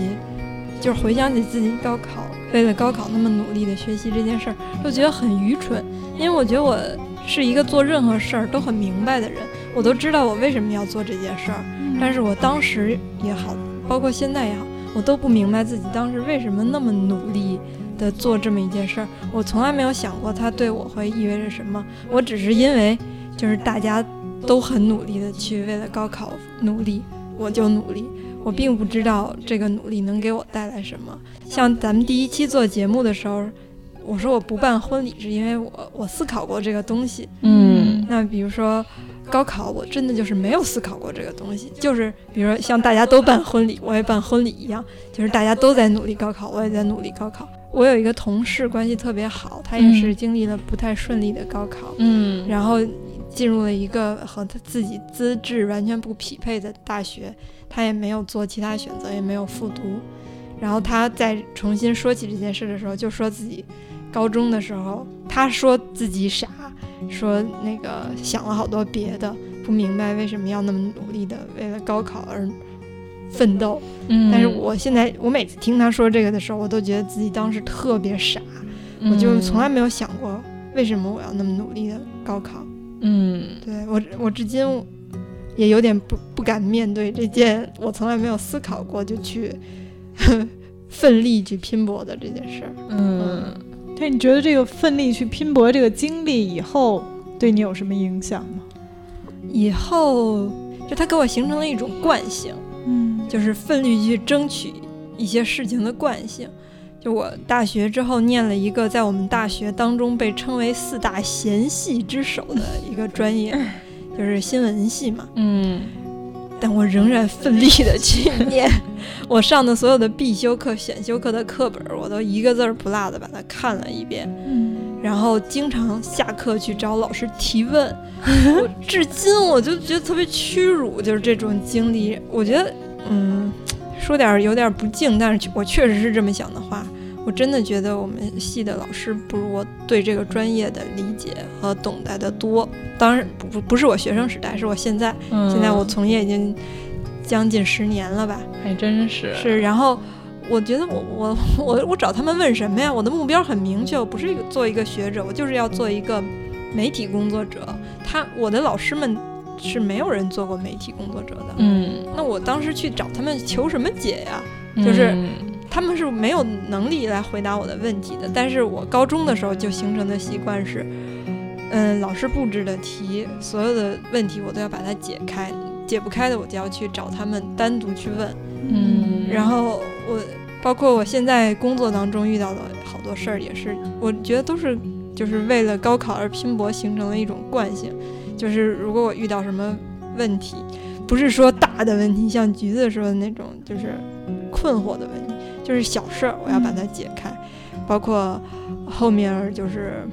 Speaker 2: 就是回想起自己高考为了高考那么努力的学习这件事儿，就觉得很愚蠢，因为我觉得我是一个做任何事儿都很明白的人，我都知道我为什么要做这件事儿，但是我当时也好，包括现在也好，我都不明白自己当时为什么那么努力的做这么一件事儿。我从来没有想过它对我会意味着什么，我只是因为就是大家都很努力的去为了高考努力，我就努力。我并不知道这个努力能给我带来什么。像咱们第一期做节目的时候，我说我不办婚礼是因为我我思考过这个东西，
Speaker 1: 嗯
Speaker 2: 那比如说高考，我真的就是没有思考过这个东西，就是比如说像大家都办婚礼，我也办婚礼一样，就是大家都在努力高考，我也在努力高考。我有一个同事关系特别好，他也是
Speaker 1: 嗯
Speaker 2: 经历了不太顺利的高考，
Speaker 1: 嗯
Speaker 2: 然后进入了一个和他自己资质完全不匹配的大学，他也没有做其他选择，也没有复读。然后他在重新说起这件事的时候，就说自己高中的时候，他说自己傻，说那个想了好多别的，不明白为什么要那么努力的为了高考而奋斗。
Speaker 1: 嗯，
Speaker 2: 但是我现在，我每次听他说这个的时候，我都觉得自己当时特别傻，我就从来没有想过为什么我要那么努力的高考。
Speaker 1: 嗯
Speaker 2: 对我，我至今也有点不不敢面对这件我从来没有思考过就去 奋力去拼搏的这件事儿。
Speaker 1: 嗯
Speaker 3: 对，你觉得这个奋力去拼搏这个经历以后对你有什么影响吗？
Speaker 2: 以后就它给我形成了一种惯性，
Speaker 3: 嗯
Speaker 2: 就是奋力去争取一些事情的惯性。就我大学之后念了一个在我们大学当中被称为四大贤系之首的一个专业，就是新闻系嘛。
Speaker 1: 嗯
Speaker 2: 但我仍然奋力的去 念，我上的所有的必修课、选修课的课本儿，我都一个字儿不落的把它看了一遍，
Speaker 3: 嗯
Speaker 2: 然后经常下课去找老师提问。我至今我就觉得特别屈辱，就是这种经历。我觉得，嗯，说点儿有点儿不敬，但是我确实是这么想的话，我真的觉得我们系的老师不如我对这个专业的理解和懂得的多。当然不不不是我学生时代，是我现在。
Speaker 1: 嗯，
Speaker 2: 现在我从业已经将近十年了吧？
Speaker 1: 还真是
Speaker 2: 是，然后我觉得我我我我找他们问什么呀？我的目标很明确，我不是一个做一个学者，我就是要做一个媒体工作者。他我的老师们是没有人做过媒体工作者的。
Speaker 1: 嗯，
Speaker 2: 那我当时去找他们求什么解呀？就是
Speaker 1: 嗯
Speaker 2: 他们是没有能力来回答我的问题的。但是我高中的时候就形成的习惯是，嗯，老师布置的题，所有的问题我都要把它解开，解不开的我就要去找他们单独去问。
Speaker 1: 嗯，
Speaker 2: 然后我包括我现在工作当中遇到的好多事儿，也是我觉得都是就是为了高考而拼搏形成的一种惯性。就是如果我遇到什么问题，不是说大的问题，像橘子说的那种，就是困惑的问题，就是小事儿，我要把它解开。包括后面儿就是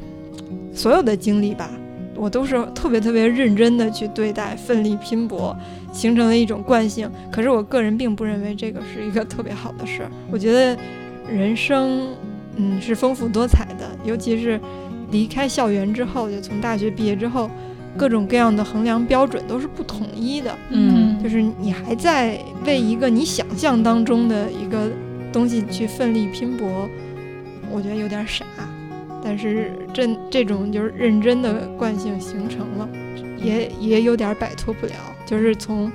Speaker 2: 所有的经历吧，我都是特别特别认真的去对待，奋力拼搏，形成了一种惯性。可是我个人并不认为这个是一个特别好的事儿。我觉得人生，嗯，是丰富多彩的，尤其是离开校园之后，就从大学毕业之后，各种各样的衡量标准都是不统一的。
Speaker 1: 嗯
Speaker 2: 就是你还在为一个你想象当中的一个东西去奋力拼搏，我觉得有点傻。但是这这种就是认真的惯性形成了，也也有点摆脱不了。就是从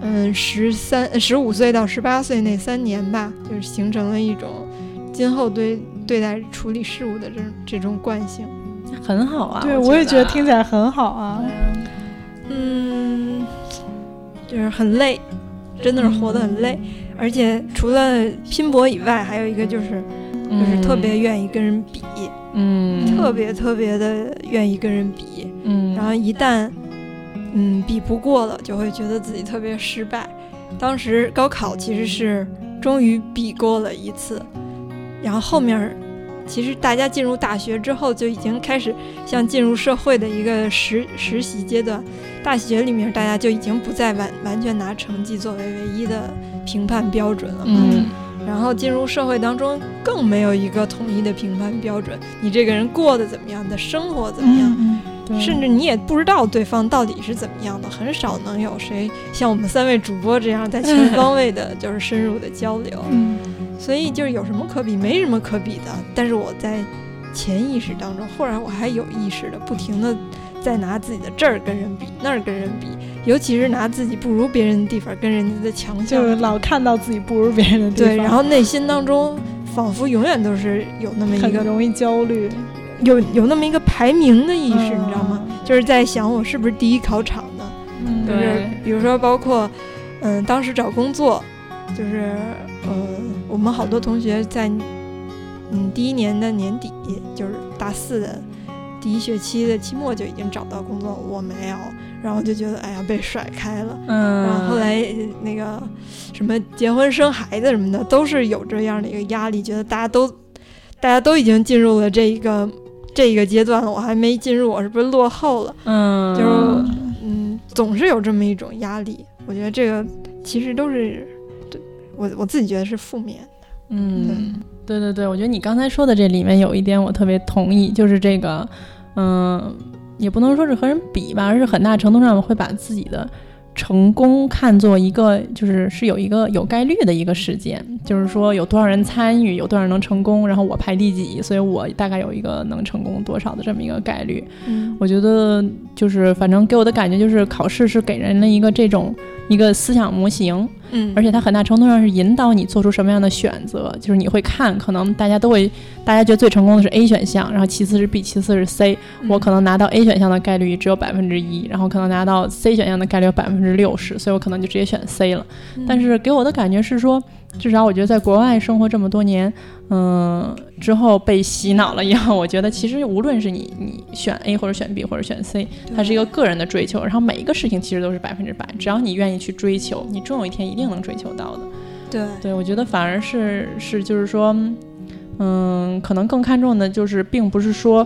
Speaker 2: 嗯十三十五岁到十八岁那三年吧，就是形成了一种今后对对待处理事物的这种这种惯性。
Speaker 1: 很好啊。
Speaker 3: 对，
Speaker 1: 我
Speaker 3: 我也觉得
Speaker 1: 得
Speaker 3: 听起来很好啊。
Speaker 2: 嗯，就是很累，真的是活得很累，而且除了拼搏以外，还有一个就是就是特别愿意跟人比，
Speaker 1: 嗯，
Speaker 2: 特别特别的愿意跟人比，
Speaker 1: 嗯，
Speaker 2: 然后一旦嗯比不过了，就会觉得自己特别失败。当时高考其实是终于比过了一次，然后后面其实大家进入大学之后就已经开始像进入社会的一个实实习阶段。大学里面大家就已经不再完完全拿成绩作为唯一的评判标准了嘛。
Speaker 1: 嗯
Speaker 2: 然后进入社会当中更没有一个统一的评判标准，你这个人过得怎么样，你的生活怎么样，甚至你也不知道对方到底是怎么样的，很少能有谁像我们三位主播这样在全方位的就是深入的交流。
Speaker 3: 嗯
Speaker 2: 所以就是有什么可比，没什么可比的。但是我在潜意识当中，或者我还有意识的，不停的在拿自己的这儿跟人比，那儿跟人比，尤其是拿自己不如别人的地方跟人家的强项。
Speaker 3: 就是老看到自己不如别人的地方，
Speaker 2: 对，然后内心当中仿佛永远都是有那么一个
Speaker 3: 很容易焦虑，
Speaker 2: 有有那么一个排名的意识，你知道吗？
Speaker 3: 嗯？
Speaker 2: 就是在想我是不是第一考场的，
Speaker 3: 嗯，
Speaker 2: 就是比如说包括，嗯，当时找工作，就是呃，我们好多同学在嗯第一年的年底，就是大四的第一学期的期末就已经找到工作，我没有，然后就觉得哎呀被甩开了。
Speaker 1: 嗯，
Speaker 2: 然后后来呃那个什么结婚生孩子什么的，都是有这样的一个压力，觉得大家都大家都已经进入了这一个这一个阶段了，我还没进入，我是不是落后了？
Speaker 1: 嗯，
Speaker 2: 就是嗯，总是有这么一种压力。我觉得这个其实都是对我我自己觉得是负面的。
Speaker 1: 嗯，对对对，我觉得你刚才说的这里面有一点我特别同意，就是这个，嗯，也不能说是和人比吧，而是很大程度上会把自己的成功看作一个，就是是有一个有概率的一个事件，就是说有多少人参与，有多少人能成功，然后我排第几，所以我大概有一个能成功多少的这么一个概率。
Speaker 2: 嗯
Speaker 1: 我觉得就是反正给我的感觉就是考试是给人了一个这种一个思想模型，
Speaker 2: 嗯。
Speaker 1: 而且它很大程度上是引导你做出什么样的选择，就是你会看，可能大家都会，大家觉得最成功的是 A 选项，然后其次是 B，其次是 C，我可能拿到 A 选项的概率只有百分之一，然后可能拿到 C 选项的概率有百分之六十，所以我可能就直接选 C 了。但是给我的感觉是说，至少我觉得在国外生活这么多年，嗯，之后被洗脑了以后，我觉得其实无论是你你选 A 或者选 B 或者选 C，它是一个个人的追求，然后每一个事情其实都是百分之百，只要你愿意去追求，你终有一天一定能追求到的。
Speaker 2: 对
Speaker 1: 对我觉得反而是是就是说，嗯，可能更看重的就是，并不是说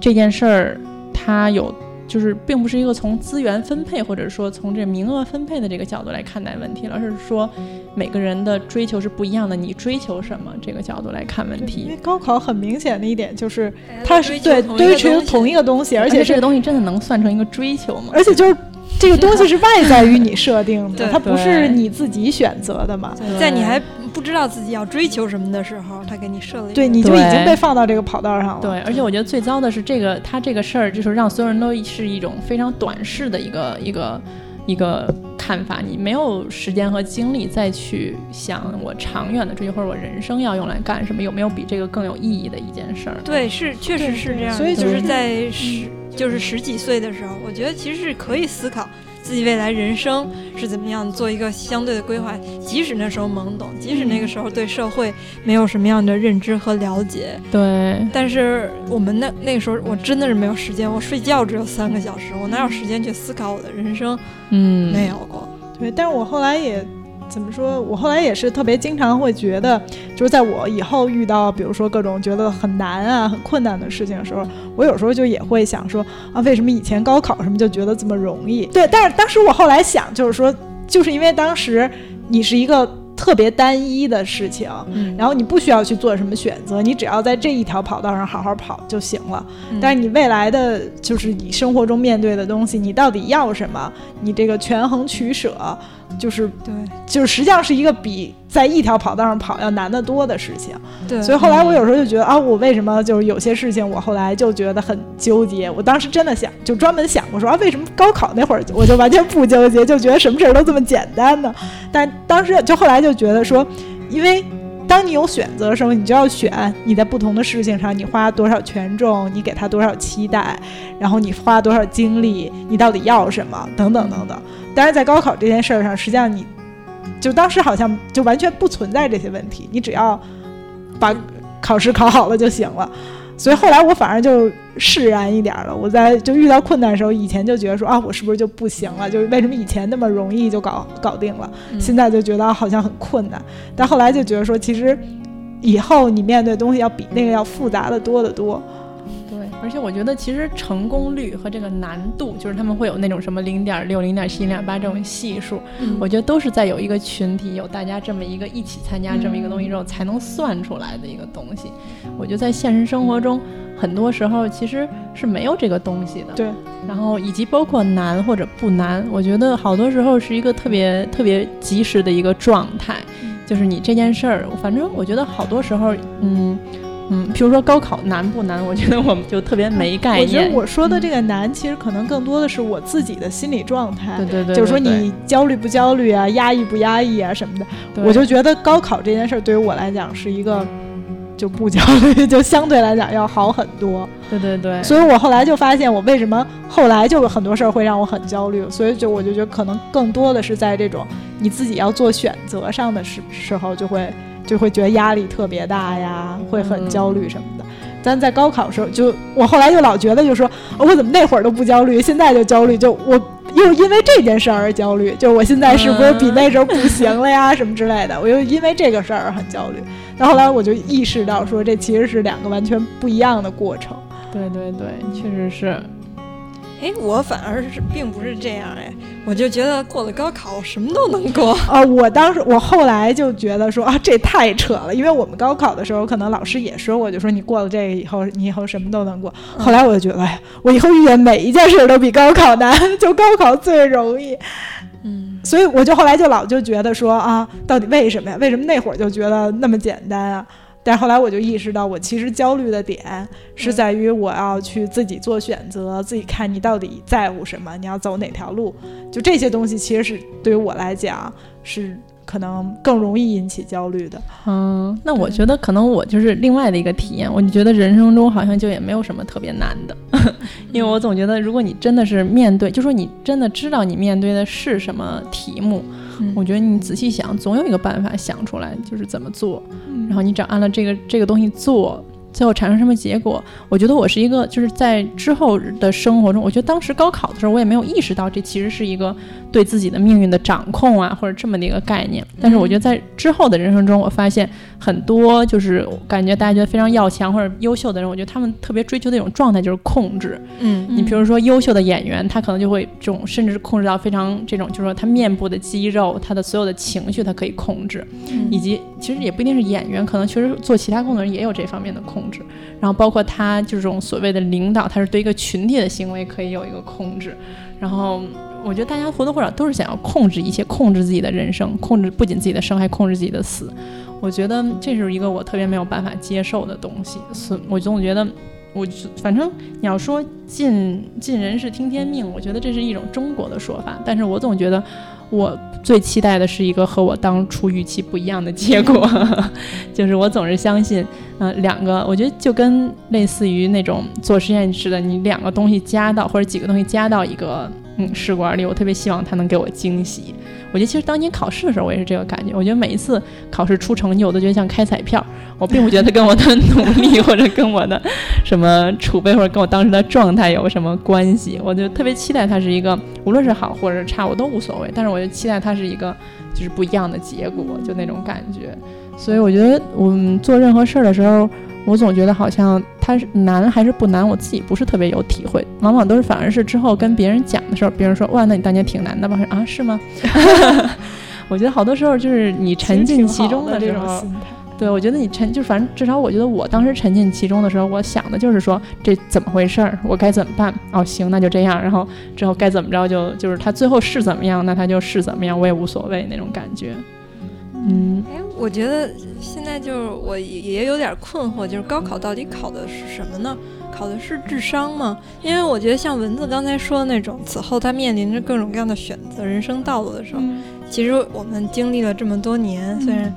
Speaker 1: 这件事儿它有，就是并不是一个从资源分配或者说从这名额分配的这个角度来看待问题了，而是说每个人的追求是不一样的，你追求什么这个角度来看问题
Speaker 3: 因为。高考很明显的一点就是，
Speaker 2: 它
Speaker 3: 它是对追求同一个东西，而且
Speaker 1: 这个东西真的能算成一个追求吗？
Speaker 3: 而且就是这个东西是外在于你设定的，它不是你自己选择的嘛。
Speaker 2: 在你还不知道自己要追求什么的时候，他给你设了一个
Speaker 3: 对，你就已经被放到这个跑道上了。
Speaker 1: 对，而且我觉得最糟的是这个，他这个事儿就是让所有人都是一种非常短视的一个一个一个看法，你没有时间和精力再去想我长远的追求或者我人生要用来干什么，有没有比这个更有意义的一件事儿？
Speaker 2: 对，是确实是这样。
Speaker 3: 所以
Speaker 2: 就
Speaker 1: 就是是
Speaker 2: 在十就是十几岁的时候，我觉得其实是可以思考自己未来人生是怎么样，做一个相对的规划。即使那时候懵懂，即使那个时候对社会没有什么样的认知和了解，
Speaker 1: 对，
Speaker 2: 但是我们那那个时候我真的是没有时间，我睡觉只有三个小时，我哪有时间去思考我的人生？
Speaker 1: 嗯，
Speaker 2: 没有过。
Speaker 3: 对，但是我后来也怎么说？我后来也是特别经常会觉得，就是在我以后遇到，比如说各种觉得很难啊、很困难的事情的时候，我有时候就也会想说啊，为什么以前高考什么就觉得这么容易？对，但是当时我后来想，就是说，就是因为当时你是一个特别单一的事情。
Speaker 1: 嗯，
Speaker 3: 然后你不需要去做什么选择，你只要在这一条跑道上好好跑就行了。
Speaker 2: 嗯
Speaker 3: 但是你未来的就是你生活中面对的东西，你到底要什么？你这个权衡取舍，就是
Speaker 2: 对
Speaker 3: 就是实际上是一个比在一条跑道上跑要难得多的事情。
Speaker 2: 对，
Speaker 3: 所以后来我有时候就觉得啊，我为什么就是有些事情我后来就觉得很纠结？我当时真的想就专门想过说啊，为什么高考那会儿我就完全不纠结，就觉得什么事儿都这么简单呢？但当时就后来就觉得说，因为。当你有选择的时候，你就要选你在不同的事情上，你花多少权重，你给他多少期待，然后你花多少精力，你到底要什么，等等等等。但是在高考这件事儿上，实际上你就当时好像就完全不存在这些问题，你只要把考试考好了就行了。所以后来我反而就释然一点了。我在就遇到困难的时候，以前就觉得说啊，我是不是就不行了？就是为什么以前那么容易就搞搞定了，现在就觉得好像很困难。但后来就觉得说，其实以后你面对东西要比那个要复杂的多得多。
Speaker 1: 对，而且我觉得其实成功率和这个难度，就是他们会有那种什么零点六、零点七、零点八这种系数，
Speaker 2: 嗯
Speaker 1: 我觉得都是在有一个群体，有大家这么一个一起参加这么一个东西之后，才能算出来的一个东西。我觉得在现实生活中，很多时候其实是没有这个东西的。
Speaker 3: 对，
Speaker 1: 然后以及包括难或者不难，我觉得好多时候是一个特别特别及时的一个状态，就是你这件事儿，反正我觉得好多时候，嗯。嗯，比如说高考难不难？我觉得我们就特别没概念
Speaker 3: 我觉得。我说的这个难，其实可能更多的是我自己的心理状态。
Speaker 1: 对对对，
Speaker 3: 就是说你焦虑不焦虑啊，压抑不压抑啊什么的。我就觉得高考这件事儿对于我来讲是一个就不焦虑，就相对来讲要好很多。
Speaker 1: 对对对，
Speaker 3: 所以我后来就发现，我为什么后来就有很多事儿会让我很焦虑，所以就我就觉得可能更多的是在这种你自己要做选择上的时时候，就会就会觉得压力特别大呀，会很焦虑什么的。但在高考的时候，就我后来就老觉得，就说、哦我怎么那会儿都不焦虑，现在就焦虑，就我又因为这件事儿而焦虑，就我现在是不是比那时候不行了呀，什么之类的，我又因为这个事儿很焦虑。但后来我就意识到，说这其实是两个完全不一样的过程。
Speaker 1: 对对对，确实是。
Speaker 2: 哎，我反而是并不是这样哎，我就觉得过了高考，我什么都能过。
Speaker 3: 啊，我当时我后来就觉得说啊，这太扯了，因为我们高考的时候，可能老师也说过，就说你过了这个以后，你以后什么都能过。后来我就觉得，哎呀，我以后遇见每一件事都比高考难，就高考最容易。
Speaker 2: 嗯，
Speaker 3: 所以我就后来就老就觉得说啊，到底为什么呀？为什么那会儿就觉得那么简单啊？但是后来我就意识到，我其实焦虑的点是在于我要去自己做选择，自己看你到底在乎什么，你要走哪条路。就这些东西，其实是对于我来讲是可能更容易引起焦虑的。
Speaker 1: 嗯，那我觉得可能我就是另外的一个体验，我就觉得人生中好像就也没有什么特别难的，因为我总觉得如果你真的是面对，就说你真的知道你面对的是什么题目，
Speaker 2: 嗯
Speaker 1: 我觉得你仔细想，总有一个办法想出来，就是怎么做，
Speaker 3: 嗯
Speaker 1: 然后你只要按了这个这个东西做。最后产生什么结果？我觉得我是一个，就是在之后的生活中，我觉得当时高考的时候，我也没有意识到这其实是一个对自己的命运的掌控啊，或者这么的一个概念。但是我觉得在之后的人生中，我发现很多就是感觉大家觉得非常要强或者优秀的人，我觉得他们特别追求的一种状态就是控制。
Speaker 2: 嗯
Speaker 1: 你比如说优秀的演员，他可能就会这种甚至控制到非常这种，就是说他面部的肌肉，他的所有的情绪，他可以控制。以及其实也不一定是演员，可能确实做其他工作人也有这方面的控制。控制然后包括他这种所谓的领导，他是对一个群体的行为可以有一个控制。然后我觉得大家或多或少都是想要控制一切，控制自己的人生，控制不仅自己的生，还控制自己的死。我觉得这是一个我特别没有办法接受的东西。所以我总觉得，我反正你要说尽尽人事听天命，我觉得这是一种中国的说法。但是我总觉得，我最期待的是一个和我当初预期不一样的结果。就是我总是相信，嗯，两个，我觉得就跟类似于那种做实验似的，你两个东西加到或者几个东西加到一个。嗯，试管里，我特别希望它能给我惊喜。我觉得其实当年考试的时候，我也是这个感觉。我觉得每一次考试出成绩，我都觉得像开彩票。我并不觉得跟我的 努力或者跟我的什么储备或者跟我当时的状态有什么关系。我就特别期待它是一个，无论是好或者是差，我都无所谓。但是我就期待它是一个就是不一样的结果，就那种感觉。所以我觉得我们做任何事儿的时候。我总觉得好像它是难还是不难，我自己不是特别有体会，往往都是反而是之后跟别人讲的时候，别人说哇，那你当年挺难的吧？啊，是吗？我觉得好多时候就是你沉浸其中
Speaker 3: 的
Speaker 1: 这种，对我觉得你沉就反正至少我觉得我当时沉浸其中的时候，我想的就是说这怎么回事儿，我该怎么办？哦，行，那就这样，然后之后该怎么着就就是他最后是怎么样，那他就是怎么样，我也无所谓那种感觉。嗯，
Speaker 2: 哎，我觉得现在就是我也有点困惑，就是高考到底考的是什么呢？考的是智商吗？因为我觉得像文字刚才说的那种，此后他面临着各种各样的选择人生道路的时候，其实我们经历了这么多年，虽然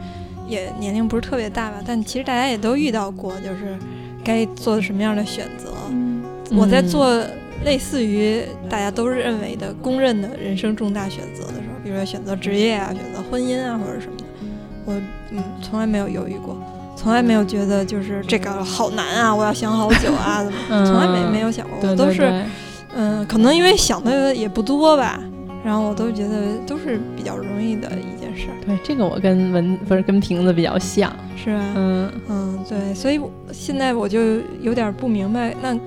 Speaker 2: 也年龄不是特别大吧，但其实大家也都遇到过，就是该做什么样的选择。我在做类似于大家都认为的公认的人生重大选择的时候，比如说选择职业啊，选择婚姻啊，或者什么的。我嗯，从来没有犹豫过，从来没有觉得就是这个好难啊，我要想好久啊，怎么？从来没没有想过，我都是，嗯，可能因为想的也不多吧，然后我都觉得都是比较容易的一件事。
Speaker 1: 对，这个我跟文不是跟瓶子比较像，
Speaker 2: 是吧？嗯嗯，对，所以现在我就有点不明白，那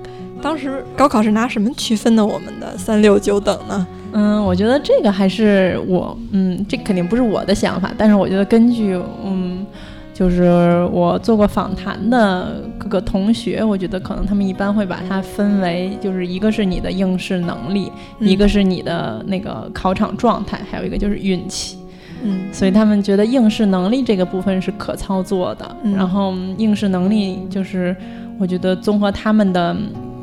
Speaker 2: 当时高考是拿什么区分的我们的三六九等呢？
Speaker 1: 嗯，我觉得这个还是我，嗯，这肯定不是我的想法，但是我觉得根据，嗯，就是我做过访谈的各个同学，我觉得可能他们一般会把它分为，就是一个是你的应试能力，一个是你的那个考场状态，还有一个就是运气，
Speaker 2: 嗯，
Speaker 1: 所以他们觉得应试能力这个部分是可操作的，然后应试能力就是我觉得综合他们的。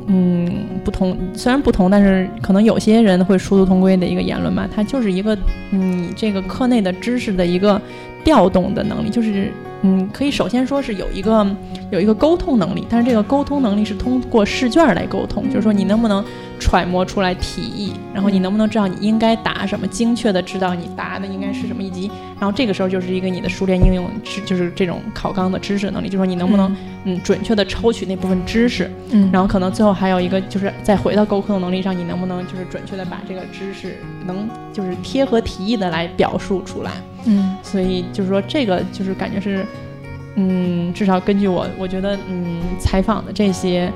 Speaker 1: 嗯，不同虽然不同，但是可能有些人会殊途同归的一个言论吧。它就是一个你这个课内的知识的一个调动的能力，就是。嗯，可以首先说是有一个有一个沟通能力，但是这个沟通能力是通过试卷来沟通，就是说你能不能揣摩出来题意，然后你能不能知道你应该答什么，精确的知道你答的应该是什么，以及然后这个时候就是一个你的熟练应用知，就是这种考纲的知识能力，就是说你能不能嗯。准确的抽取那部分知识，
Speaker 2: 嗯，
Speaker 1: 然后可能最后还有一个就是再回到沟通能力上，你能不能就是准确的把这个知识能就是贴合题意的来表述出来。
Speaker 2: 嗯，
Speaker 1: 所以就是说，这个就是感觉是，嗯，至少根据我，我觉得，嗯，采访的这些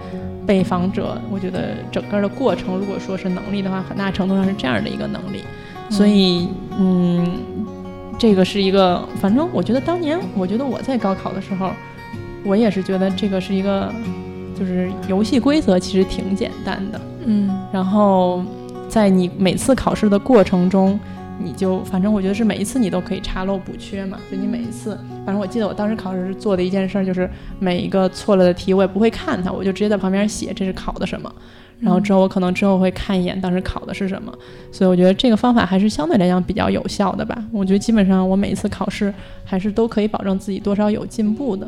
Speaker 1: 被访者，我觉得整个的过程，如果说是能力的话，很大程度上是这样的一个能力。所以，嗯，这个是一个，反正我觉得当年，我觉得我在高考的时候，我也是觉得这个是一个，就是游戏规则其实挺简单的，
Speaker 2: 嗯，
Speaker 1: 然后在你每次考试的过程中。你就反正我觉得是每一次你都可以查漏补缺嘛，就你每一次，反正我记得我当时考试是做的一件事儿就是每一个错了的题我也不会看它，我就直接在旁边写这是考的什么，然后之后我可能之后会看一眼当时考的是什么，所以我觉得这个方法还是相对来讲比较有效的吧。我觉得基本上我每一次考试还是都可以保证自己多少有进步的，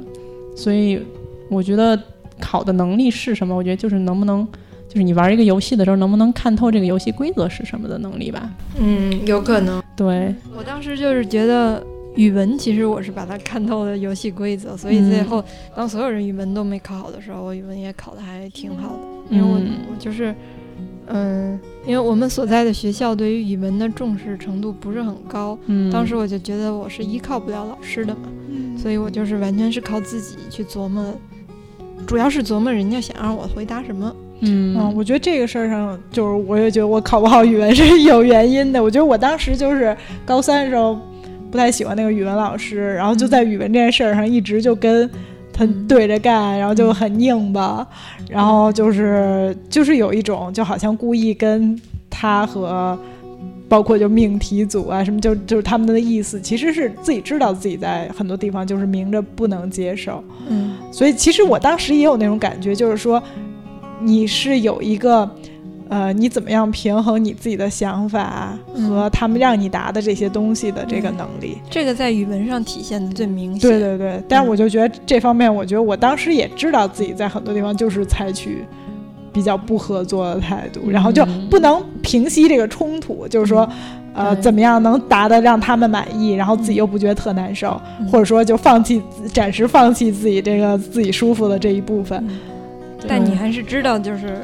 Speaker 1: 所以我觉得考的能力是什么？我觉得就是能不能。就是你玩一个游戏的时候，能不能看透这个游戏规则是什么的能力吧？
Speaker 2: 嗯，有可能。
Speaker 1: 对
Speaker 2: 我当时就是觉得语文，其实我是把它看透了游戏规则，所以最后当所有人语文都没考好的时候，我语文也考得还挺好的。因为我我就是，嗯，因为我们所在的学校对于语文的重视程度不是很高，
Speaker 1: 嗯，
Speaker 2: 当时我就觉得我是依靠不了老师的嘛，所以我就是完全是靠自己去琢磨，主要是琢磨人家想让我回答什么。
Speaker 1: 嗯
Speaker 3: 我觉得这个事儿上，就是我也觉得我考不好语文是有原因的。我觉得我当时就是高三的时候不太喜欢那个语文老师，然后就在语文这件事儿上一直就跟他对着干，然后就很拧巴，然后就是就是有一种就好像故意跟他和包括就命题组啊什么，就就是他们的意思，其实是自己知道自己在很多地方就是明着不能接受。
Speaker 2: 嗯
Speaker 3: 所以其实我当时也有那种感觉，就是说你是有一个。呃，你怎么样平衡你自己的想法
Speaker 2: 嗯
Speaker 3: 和他们让你答的这些东西的这个能力？
Speaker 2: 这个在语文上体现的最明显。
Speaker 3: 对对对，但是我就觉得这方面，我觉得我当时也知道自己在很多地方就是采取比较不合作的态度，然后就
Speaker 1: 嗯
Speaker 3: 不能平息这个冲突，就是说，呃，怎么样能达的让他们满意，然后自己又不觉得特难受，
Speaker 2: 嗯
Speaker 3: 或者说就放弃暂时放弃自己这个自己舒服的这一部分。
Speaker 2: 嗯但你还是知道，就是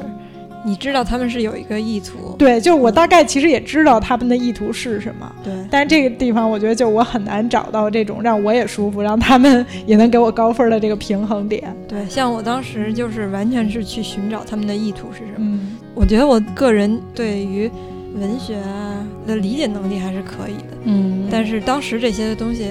Speaker 2: 你知道他们是有一个意图。
Speaker 3: 对，就是我大概其实也知道他们的意图是什么。
Speaker 2: 对
Speaker 3: 但是这个地方，我觉得就我很难找到这种让我也舒服，让他们也能给我高分的这个平衡点。
Speaker 2: 对，像我当时就是完全是去寻找他们的意图是什么。
Speaker 3: 嗯
Speaker 2: 我觉得我个人对于文学啊的理解能力还是可以的，
Speaker 1: 嗯，
Speaker 2: 但是当时这些东西，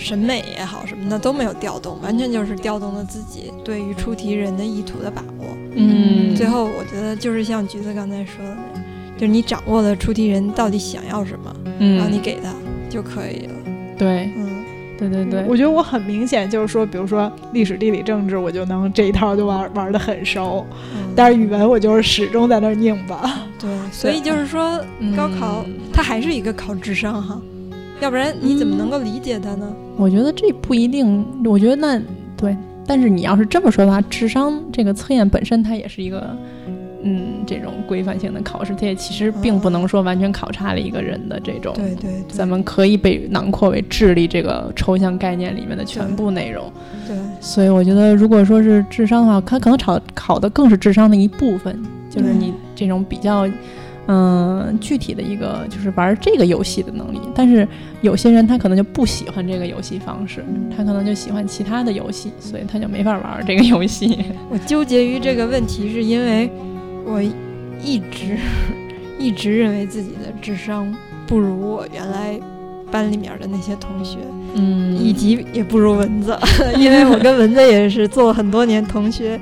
Speaker 2: 审美也好什么的都没有调动，完全就是调动了自己对于出题人的意图的把握。
Speaker 1: 嗯，
Speaker 2: 最后我觉得就是像橘子刚才说的那样，就是你掌握了出题人到底想要什么，嗯然后
Speaker 1: 嗯，
Speaker 2: 你给他就可以了。
Speaker 1: 对
Speaker 2: 嗯，
Speaker 1: 对对对，
Speaker 3: 我觉得我很明显就是说，比如说历史、地理、政治，我就能这一套就玩玩的很熟，
Speaker 2: 嗯
Speaker 3: 但是语文我就是始终在那儿拧巴。
Speaker 2: 对，所以就是说
Speaker 1: 嗯
Speaker 2: 高考它还是一个考智商哈，要不然你怎么能够理解它呢？
Speaker 1: 我觉得这不一定，我觉得那对，但是你要是这么说的话，智商这个测验本身它也是一个，嗯，这种规范性的考试，它也其实并不能说完全考察了一个人的这种，
Speaker 2: 对对对，
Speaker 1: 咱们可以被囊括为智力这个抽象概念里面的全部内容。
Speaker 2: 对
Speaker 1: 所以我觉得，如果说是智商的话，它可能考考的更是智商的一部分，就是你这种比较。嗯，具体的一个就是玩这个游戏的能力，但是有些人他可能就不喜欢这个游戏方式，他可能就喜欢其他的游戏，所以他就没法玩这个游戏。
Speaker 2: 我纠结于这个问题，是因为我一直一直认为自己的智商不如我原来班里面的那些同学，
Speaker 1: 嗯
Speaker 2: 以及也不如蚊子，因为我跟蚊子也是做了很多年同学，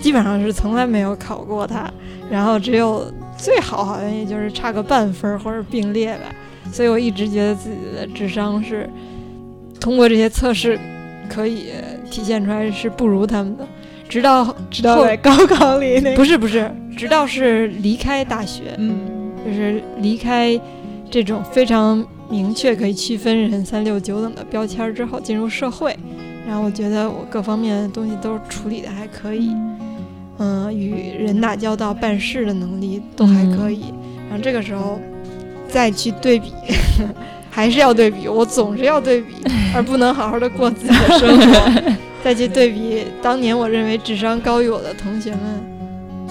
Speaker 2: 基本上是从来没有考过他，然后只有最好好像也就是差个半分儿或者并列吧，所以我一直觉得自己的智商是通过这些测试可以体现出来是不如他们的，直到
Speaker 3: 知道
Speaker 2: 后
Speaker 3: 在高考里那个，
Speaker 2: 不是不是，直到是离开大学，
Speaker 3: 嗯
Speaker 2: 就是离开这种非常明确可以区分人三六九等的标签儿之后，进入社会，然后我觉得我各方面的东西都处理的还可以，嗯，与人打交道、办事的能力都还可以，然后这个时候再去对比。还是要对比，我总是要对比，而不能好好的过自己的生活。再去对比当年我认为智商高于我的同学们，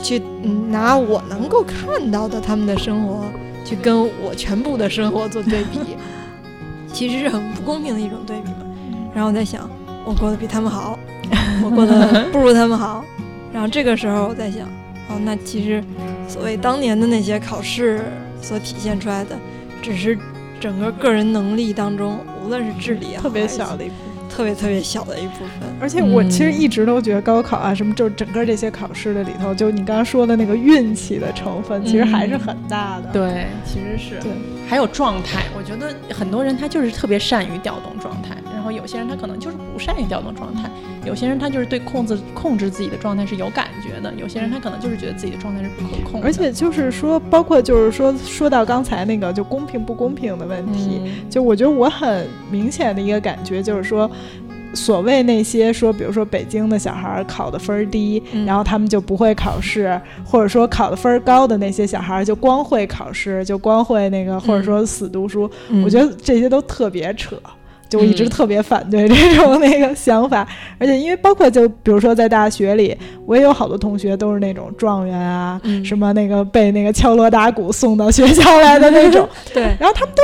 Speaker 2: 去嗯拿我能够看到的他们的生活，去跟我全部的生活做对比，其实是很不公平的一种对比嘛。然后我在想，我过得比他们好，我过得不如他们好。然后这个时候我在想，哦，那其实所谓当年的那些考试所体现出来的，只是整个个人能力当中，无论是智力
Speaker 3: 特别小的一部分。
Speaker 2: 特别特别小的一部分。
Speaker 3: 而且我其实
Speaker 1: 嗯
Speaker 3: 一直都觉得高考啊，什么就整个这些考试的里头，就你刚刚说的那个运气的成分，其实还是很大的。
Speaker 1: 对，其实是
Speaker 3: 对，
Speaker 1: 还有状态。我觉得很多人他就是特别善于调动状态，然后有些人他可能就是不善于调动状态，有些人他就是对控制控制自己的状态是有感觉的，有些人他可能就是觉得自己的状态是不可控的。
Speaker 3: 而且就是说，包括就是说，说到刚才那个就公平不公平的问题，
Speaker 1: 嗯
Speaker 3: 就我觉得我很明显的一个感觉就是说。所谓那些说，比如说北京的小孩儿考的分儿低，
Speaker 2: 嗯。
Speaker 3: 然后他们就不会考试，或者说考的分儿高的那些小孩儿就光会考试，就光会那个，或者说死读书。我觉
Speaker 2: 得
Speaker 3: 得这些都特别扯。就我一直
Speaker 1: 嗯。
Speaker 3: 特别反对这种那个想法，而且因为包括就比如说在大学里，我也有好多同学都是那种状元啊，
Speaker 2: 嗯。
Speaker 3: 什么那个被那个敲锣打鼓送到学校来的那种，
Speaker 2: 对，
Speaker 3: 然后他们都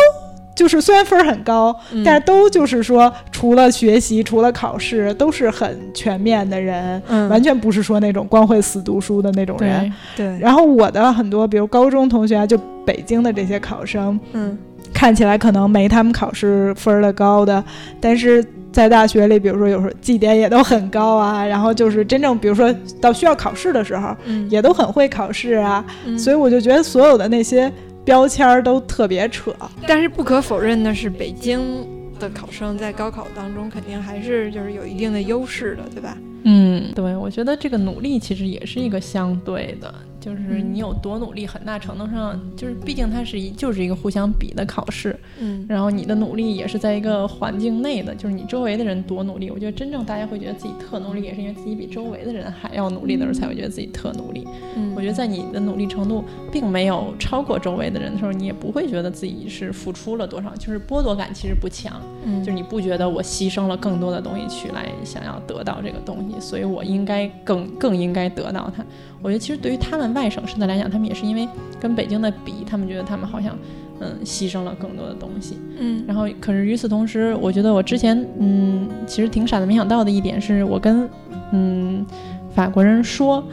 Speaker 3: 就是虽然分儿很高，
Speaker 2: 嗯。
Speaker 3: 但是都就是说除了学习，除了考试，都是很全面的人，
Speaker 2: 嗯
Speaker 3: 完全不是说那种光会死读书的那种人。
Speaker 1: 对，
Speaker 2: 对，
Speaker 3: 然后我的很多，比如高中同学啊，就北京的这些考生，
Speaker 2: 嗯。
Speaker 3: 看起来可能没他们考试分儿的高的，但是在大学里，比如说有时候绩点也都很高啊，然后就是真正比如说到需要考试的时候，
Speaker 2: 嗯。
Speaker 3: 也都很会考试啊，
Speaker 2: 嗯。
Speaker 3: 所以我就觉得所有的那些标签儿都特别扯。
Speaker 2: 但是不可否认的是，北京的考生在高考当中肯定还是就是有一定的优势的，对吧？
Speaker 1: 嗯，对，我觉得这个努力其实也是一个相对的。就是你有多努力，很大程度上就是，毕竟它是一就是一个互相比的考试，
Speaker 2: 嗯，
Speaker 1: 然后你的努力也是在一个环境内的，就是你周围的人多努力，我觉得真正大家会觉得自己特努力，也是因为自己比周围的人还要努力的时候，才会觉得自己特努力。
Speaker 2: 嗯，
Speaker 1: 我觉得在你的努力程度并没有超过周围的人的时候，你也不会觉得自己是付出了多少，就是剥夺感其实不强，
Speaker 2: 嗯，
Speaker 1: 就是你不觉得我牺牲了更多的东西去来想要得到这个东西，所以我应该更更应该得到它。我觉得其实对于他们外省市的来讲，他们也是因为跟北京的比，他们觉得他们好像嗯牺牲了更多的东西。
Speaker 2: 嗯，
Speaker 1: 然后可是与此同时，我觉得我之前嗯其实挺傻的，没想到的一点是我跟嗯法国人说，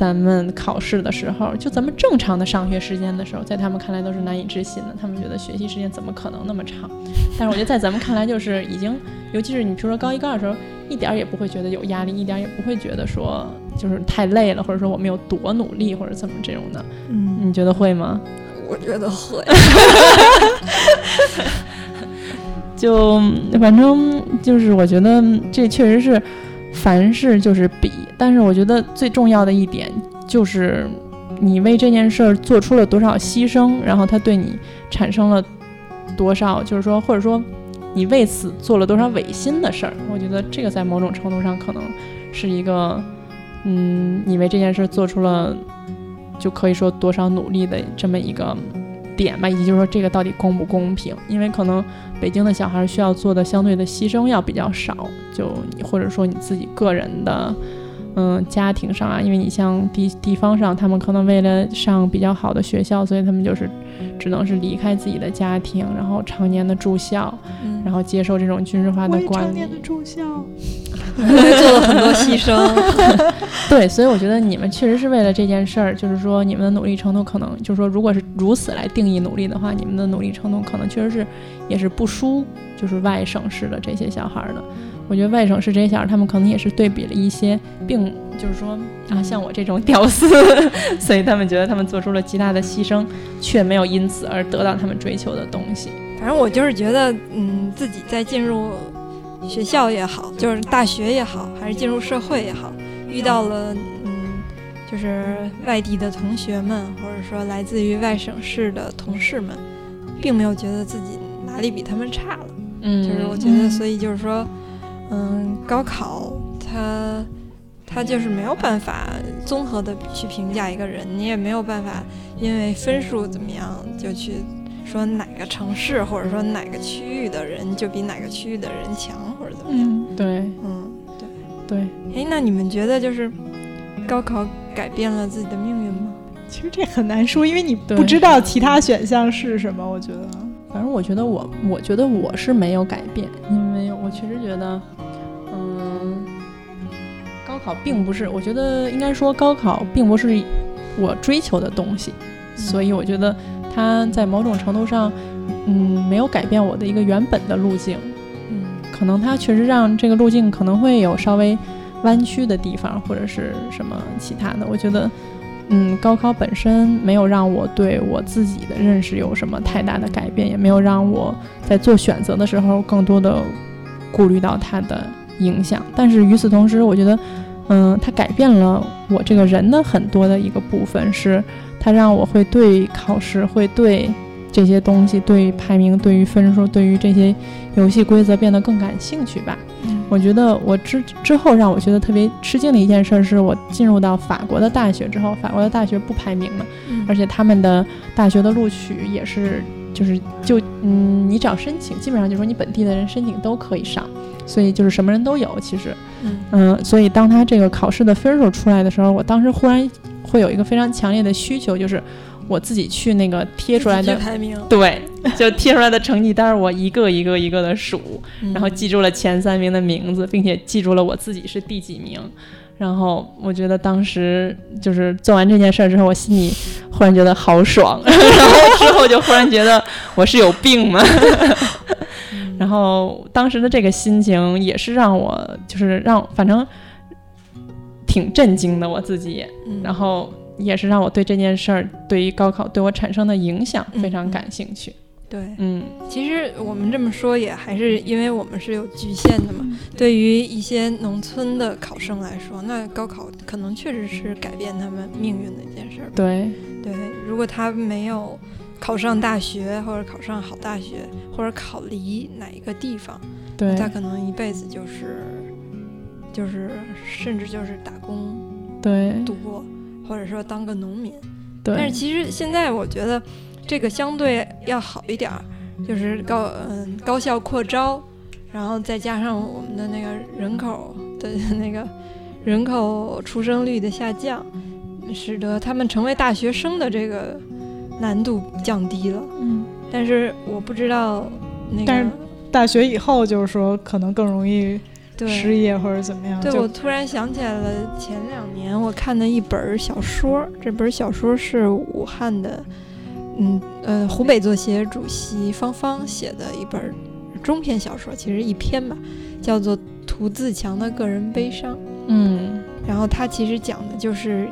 Speaker 1: 咱们考试的时候，就咱们正常的上学时间的时候，在他们看来都是难以置信的，他们觉得学习时间怎么可能那么长？但是我觉得在咱们看来，就是已经，尤其是你比如说高一高二的时候。一点也不会觉得有压力，一点也不会觉得说就是太累了，或者说我们有多努力或者怎么这种的。
Speaker 2: 嗯，
Speaker 1: 你觉得会吗？
Speaker 2: 我觉得会。
Speaker 1: 就反正就是我觉得这确实是凡事就是比，但是我觉得最重要的一点就是你为这件事儿做出了多少牺牲，然后他对你产生了多少，就是说或者说。你为此做了多少违心的事儿？我觉得这个在某种程度上可能是一个，嗯，你为这件事做出了，就可以说多少努力的这么一个点吧，以及就是说这个到底公不公平？因为可能北京的小孩需要做的相对的牺牲要比较少，就或者说你自己个人的。嗯，家庭上啊，因为你像地地方上，他们可能为了上比较好的学校，所以他们就是只能是离开自己的家庭，然后常年的住校，然后接受这种军事化的管理。
Speaker 3: 常年的住校，
Speaker 2: 做了很多牺牲。
Speaker 1: 对，所以我觉得你们确实是为了这件事儿，就是说你们的努力程度可能，就是说如果是如此来定义努力的话，你们的努力程度可能确实是也是不输就是外省市的这些小孩的。我觉得外省市这些小孩，他们可能也是对比了一些，并就是说啊，像我这种屌丝，所以他们觉得他们做出了极大的牺牲，却没有因此而得到他们追求的东西。
Speaker 2: 反正我就是觉得，嗯，自己在进入学校也好，就是大学也好，还是进入社会也好，遇到了嗯，就是外地的同学们，或者说来自于外省市的同事们，并没有觉得自己哪里比他们差了。
Speaker 1: 嗯，
Speaker 2: 就是我觉得，所以就是说。嗯，高考它它就是没有办法综合的去评价一个人，你也没有办法因为分数怎么样就去说哪个城市或者说哪个区域的人就比哪个区域的人强或者怎么样。
Speaker 1: 对，
Speaker 2: 嗯，
Speaker 1: 对，
Speaker 2: 对。哎，那你们觉得就是高考改变了自己的命运吗？
Speaker 3: 其实这很难说，因为你不知道其他选项是什么。我觉得，
Speaker 1: 反正我觉得我我觉得我是没有改变，因为我确实觉得。嗯，高考并不是，我觉得应该说高考并不是我追求的东西，所以我觉得它在某种程度上，嗯，没有改变我的一个原本的路径，
Speaker 2: 嗯，
Speaker 1: 可能它确实让这个路径可能会有稍微弯曲的地方，或者是什么其他的。我觉得，嗯，高考本身没有让我对我自己的认识有什么太大的改变，也没有让我在做选择的时候更多的顾虑到它的影响。但是与此同时，我觉得。嗯，它改变了我这个人的很多的一个部分，是它让我会对考试，会对这些东西，对于排名，对于分数，对于这些游戏规则变得更感兴趣吧。我觉得我之之后让我觉得特别吃惊的一件事，是我进入到法国的大学之后，法国的大学不排名嘛，而且他们的大学的录取也是，就是就嗯，你只要申请，基本上就说你本地的人申请都可以上。所以就是什么人都有，其实，嗯，所以当他这个考试的分数出来的时候，我当时忽然会有一个非常强烈的需求，就是我自己去那个贴出来的
Speaker 2: 排名，
Speaker 1: 对，就贴出来的成绩单，我一个一个一个的数，然后记住了前三名的名字，并且记住了我自己是第几名。然后我觉得当时就是做完这件事儿之后，我心里忽然觉得好爽，然后之后就忽然觉得我是有病吗？然后当时的这个心情也是让我，就是让反正挺震惊的我自己。然后也是让我对这件事儿，对于高考对我产生的影响
Speaker 2: 嗯
Speaker 1: 非常感兴趣。
Speaker 2: 对，
Speaker 1: 嗯。
Speaker 2: 其实我们这么说也还是因为我们是有局限的嘛。对。于一些农村的考生来说，那高考可能确实是改变他们命运的一件事儿。
Speaker 1: 对，
Speaker 2: 对，如果他没有考上大学，或者考上好大学，或者考离哪一个地方，
Speaker 1: 对，
Speaker 2: 他可能一辈子就是就是甚至就是打工
Speaker 1: 对，
Speaker 2: 度过，或者说当个农民。但是，其实现在我觉得这个相对要好一点儿，就是高嗯高校扩招，然后再加上我们的那个人口的 那个人口出生率的下降，使得他们成为大学生的这个难度降低了。
Speaker 1: 嗯，
Speaker 2: 但是我不知道那
Speaker 3: 但是
Speaker 2: 个
Speaker 3: 大学以后就是说可能更容易
Speaker 2: 对
Speaker 3: 失业或者怎么样，
Speaker 2: 对，我突然想起来了，前两年我看的一本儿小说，这本儿小说是武汉的，嗯呃湖北作协主席方方写的一本儿中篇小说，其实一篇吧，叫做《涂自强的个人悲伤》。
Speaker 1: 嗯
Speaker 2: 然后他其实讲的就是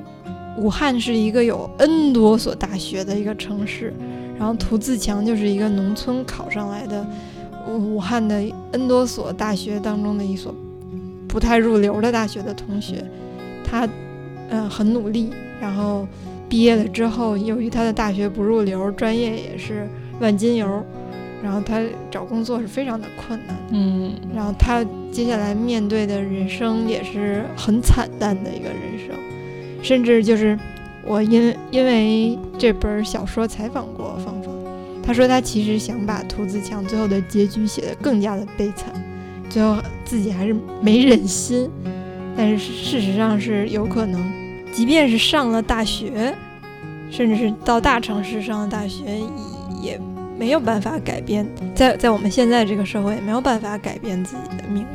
Speaker 2: 武汉是一个有 N 多所大学的一个城市，然后涂自强就是一个农村考上来的武汉的 N 多所大学当中的一所不太入流的大学的同学，他嗯、呃很努力，然后毕业了之后，由于他的大学不入流，专业也是万金油，然后他找工作是非常的困难。
Speaker 1: 嗯
Speaker 2: 然后他接下来面对的人生也是很惨淡的一个人生，甚至就是我因因为这本小说采访过芳芳，他说他其实想把涂自强最后的结局写得更加的悲惨，最后自己还是没忍心，但是事实上是有可能，即便是上了大学，甚至是到大城市上了大学，也也没有办法改变，在在我们现在这个社会也没有办法改变自己的命运。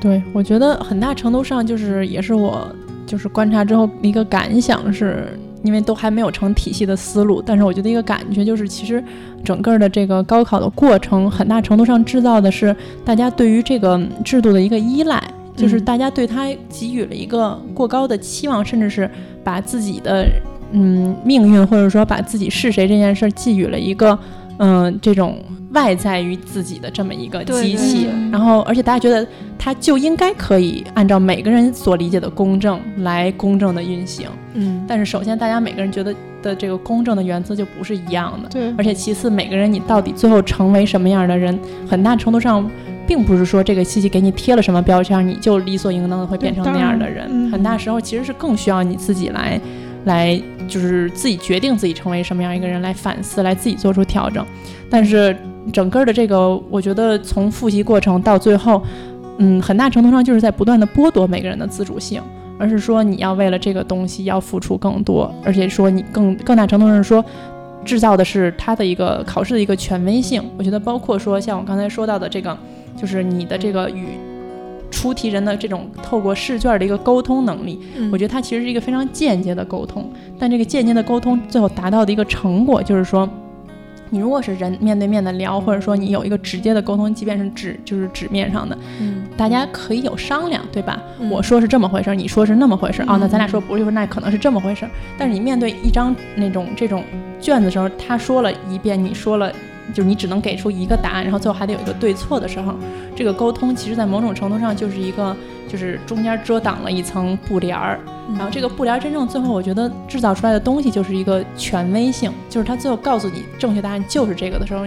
Speaker 1: 对，我觉得很大程度上就是也是我就是观察之后一个感想是，因为都还没有成体系的思路，但是我觉得一个感觉就是，其实整个的这个高考的过程，很大程度上制造的是大家对于这个制度的一个依赖，就是
Speaker 2: 嗯
Speaker 1: 大家对它给予了一个过高的期望，甚至是把自己的嗯命运或者说把自己是谁这件事儿寄予了一个嗯这种外在于自己的这么一个机器，
Speaker 2: 对。
Speaker 1: 然后而且大家觉得它就应该可以按照每个人所理解的公正来公正的运行，
Speaker 2: 嗯，
Speaker 1: 但是首先大家每个人觉得的这个公正的原则就不是一样的，
Speaker 3: 对，
Speaker 1: 而且其次每个人你到底最后成为什么样的人，很大程度上。并不是说这个机器给你贴了什么标签，你就理所应当的会变成那样的人。
Speaker 3: 嗯。
Speaker 1: 很大时候其实是更需要你自己来，来就是自己决定自己成为什么样一个人，来反思，来自己做出调整。但是整个的这个，我觉得从复习过程到最后，嗯，很大程度上就是在不断的剥夺每个人的自主性，而是说你要为了这个东西要付出更多，而且说你更更大程度上说。制造的是它的一个考试的一个权威性，我觉得包括说像我刚才说到的这个，就是你的这个与出题人的这种透过试卷的一个沟通能力，
Speaker 2: 嗯
Speaker 1: 我觉得它其实是一个非常间接的沟通，但这个间接的沟通最后达到的一个成果，就是说，你如果是人面对面的聊，或者说你有一个直接的沟通，即便是纸就是纸面上的，
Speaker 2: 嗯，
Speaker 1: 大家可以有商量，对吧？
Speaker 2: 嗯
Speaker 1: 我说是这么回事儿，你说是那么回事儿，哦，那咱俩
Speaker 2: 嗯
Speaker 1: 说不是，那可能是这么回事儿。但是你面对一张那种这种卷子的时候，他说了一遍，你说了。就是你只能给出一个答案，然后最后还得有一个对错的时候，这个沟通其实在某种程度上就是一个，就是中间遮挡了一层布帘儿，
Speaker 2: 嗯
Speaker 1: 然后这个布帘儿真正最后，我觉得制造出来的东西就是一个权威性，就是他最后告诉你正确答案就是这个的时候，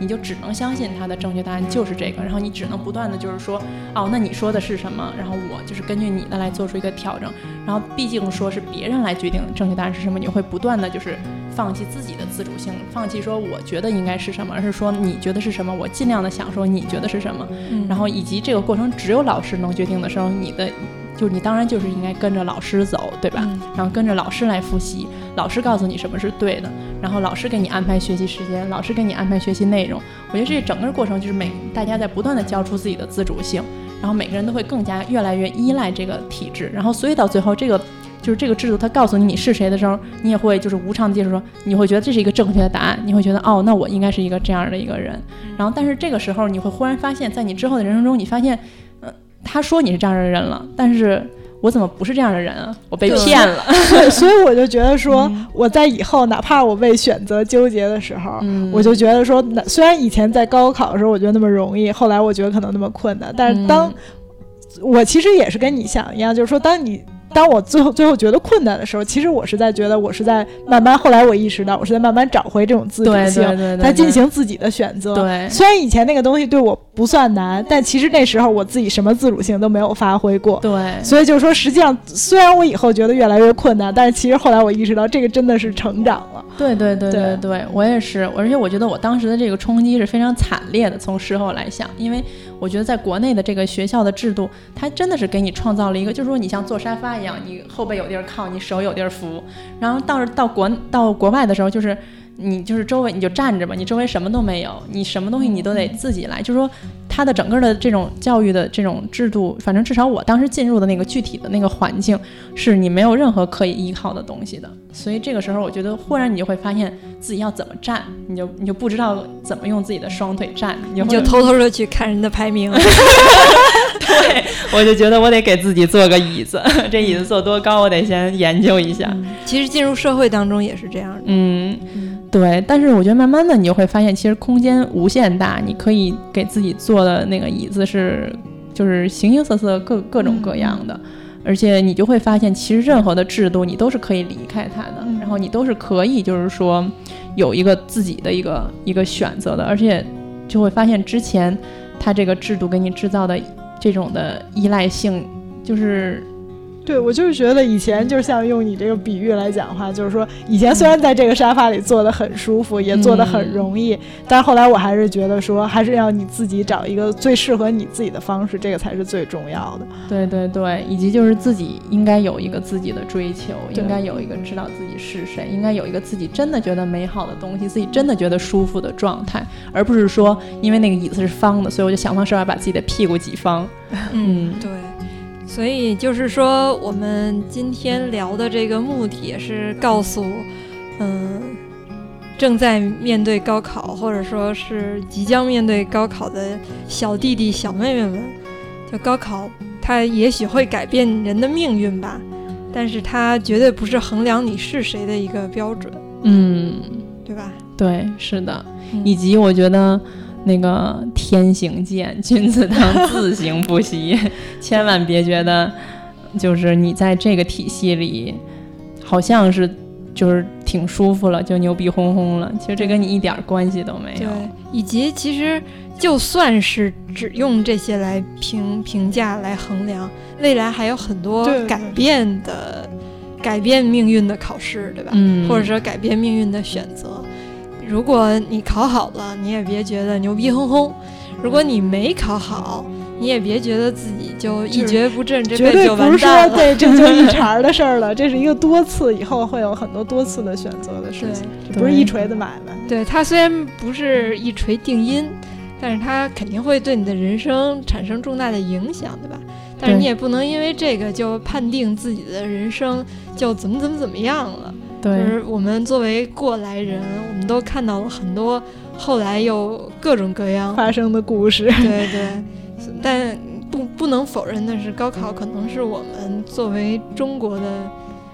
Speaker 1: 你就只能相信他的正确答案就是这个，然后你只能不断的就是说，哦，那你说的是什么？然后我就是根据你的来做出一个调整，然后毕竟说是别人来决定正确答案是什么，你会不断的就是放弃自己的自主性，放弃说我觉得应该是什么，而是说你觉得是什么，我尽量的想说你觉得是什么，
Speaker 2: 嗯
Speaker 1: 然后以及这个过程只有老师能决定的时候，你的就是你当然就是应该跟着老师走，对吧？
Speaker 2: 嗯
Speaker 1: 然后跟着老师来复习，老师告诉你什么是对的，然后老师给你安排学习时间，老师给你安排学习内容。我觉得这整个过程就是每大家在不断的交出自己的自主性，然后每个人都会更加越来越依赖这个体制，然后所以到最后这个。就是这个制度，它告诉你你是谁的时候，你也会就是无偿的接受说，你会觉得这是一个正确的答案，你会觉得哦，那我应该是一个这样的一个人。然后，但是这个时候你会忽然发现，在你之后的人生中，你发现，呃，他说你是这样的人了，但是我怎么不是这样的人啊？我被骗了。
Speaker 3: 对，所以我就觉得说，
Speaker 1: 嗯
Speaker 3: 我在以后哪怕我为选择纠结的时候，
Speaker 1: 嗯
Speaker 3: 我就觉得说，那虽然以前在高考的时候我觉得那么容易，后来我觉得可能那么困难，但是当、
Speaker 1: 嗯
Speaker 3: 我其实也是跟你想一样，就是说，当你当我最后最后觉得困难的时候，其实我是在觉得我是在慢慢，后来我意识到我是在慢慢找回这种自主
Speaker 1: 对
Speaker 3: 性，
Speaker 1: 对对对，
Speaker 3: 在进行自己的选择。
Speaker 1: 对
Speaker 3: 虽然以前那个东西对我不算难，但其实那时候我自己什么自主性都没有发挥过。
Speaker 1: 对
Speaker 3: 所以就是说，实际上虽然我以后觉得越来越困难，但是其实后来我意识到，这个真的是成长了。
Speaker 1: 对对对
Speaker 3: 对
Speaker 1: 对对，我也是，而且我觉得我当时的这个冲击是非常惨烈的。从事后来想，因为我觉得在国内的这个学校的制度，它真的是给你创造了一个，就是说你像坐沙发一样，你后背有地儿靠，你手有地儿扶。然后到到国到国外的时候，就是你就是周围你就站着吧，你周围什么都没有，你什么东西你都得自己来。就是说，他的整个的这种教育的这种制度，反正至少我当时进入的那个具体的那个环境，是你没有任何可以依靠的东西的。所以这个时候，我觉得忽然你就会发现自己要怎么站，你就你就不知道怎么用自己的双腿站，你就
Speaker 2: 你就偷偷的去看人的排名。
Speaker 1: 对，我就觉得我得给自己做个椅子，这椅子坐多高，我得先研究一下。
Speaker 2: 其实进入社会当中也是这样的。
Speaker 1: 嗯，
Speaker 2: 嗯
Speaker 1: 对。但是我觉得慢慢的，你就会发现，其实空间无限大，你可以给自己做的那个椅子是，就是形形色色、各各种各样的。而且你就会发现，其实任何的制度你都是可以离开它的，
Speaker 3: 嗯
Speaker 1: 然后你都是可以，就是说有一个自己的一个一个选择的，而且就会发现之前它这个制度给你制造的这种的依赖性，就是
Speaker 3: 对我就是觉得以前就像用你这个比喻来讲的话，就是说以前虽然在这个沙发里坐得很舒服，也坐得很容易，但是后来我还是觉得说，还是要你自己找一个最适合你自己的方式，这个才是最重要的。
Speaker 1: 对对对，以及就是自己应该有一个自己的追求，应该有一个知道自己是谁，应该有一个自己真的觉得美好的东西，自己真的觉得舒服的状态，而不是说因为那个椅子是方的，所以我就想方设法把自己的屁股挤方。嗯
Speaker 2: 对，所以就是说，我们今天聊的这个目的也是告诉，嗯，正在面对高考或者说是即将面对高考的小弟弟小妹妹们，就高考它也许会改变人的命运吧，但是它绝对不是衡量你是谁的一个标准，
Speaker 1: 嗯，
Speaker 2: 对吧？
Speaker 1: 对，是的，
Speaker 2: 嗯
Speaker 1: 以及我觉得。那个天行健，君子当自行不息，千万别觉得就是你在这个体系里，好像是就是挺舒服了，就牛逼哄哄了。其实这跟你一点儿关系都没有。，
Speaker 2: 以及其实就算是只用这些来评评价来衡量，未来还有很多改变的、改变命运的考试，对吧？
Speaker 1: 嗯，
Speaker 2: 或者说改变命运的选择。如果你考好了，你也别觉得牛逼哄哄；如果你没考好，你也别觉得自己就一蹶不振，这
Speaker 3: 绝
Speaker 2: 辈子就
Speaker 3: 对不是说
Speaker 2: 完蛋了。
Speaker 3: 对这就一茬儿的事儿了，这是一个多次以后会有很多多次的选择的事情，这不是一锤子买卖。
Speaker 2: 对，它虽然不是一锤定音，但是它肯定会对你的人生产生重大的影响，对吧？但是你也不能因为这个就判定自己的人生就怎么怎么怎么样了。就是我们作为过来人，我们都看到了很多后来又各种各样，
Speaker 3: 发生的故事，
Speaker 2: 对对，但不不能否认的是，高考可能是我们作为中国的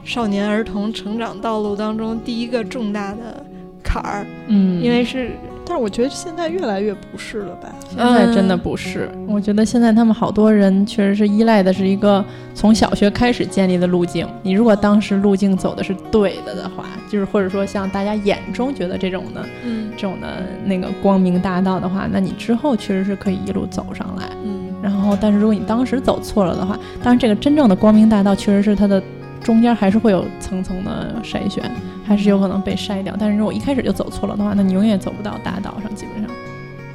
Speaker 2: 少年儿童成长道路当中第一个重大的坎儿，
Speaker 1: 嗯，
Speaker 2: 因为是
Speaker 3: 但是我觉得现在越来越不是了吧？
Speaker 1: 现在真的不是。我觉得现在他们好多人确实是依赖的是一个从小学开始建立的路径。你如果当时路径走的是对的的话，就是或者说像大家眼中觉得这种的
Speaker 2: 嗯
Speaker 1: 这种的那个光明大道的话，那你之后确实是可以一路走上来。
Speaker 2: 嗯
Speaker 1: 然后，但是如果你当时走错了的话，当然这个真正的光明大道确实是它的中间还是会有层层的筛选，还是有可能被筛掉。但是如果一开始就走错了的话，那你永远走不到大道上，基本上。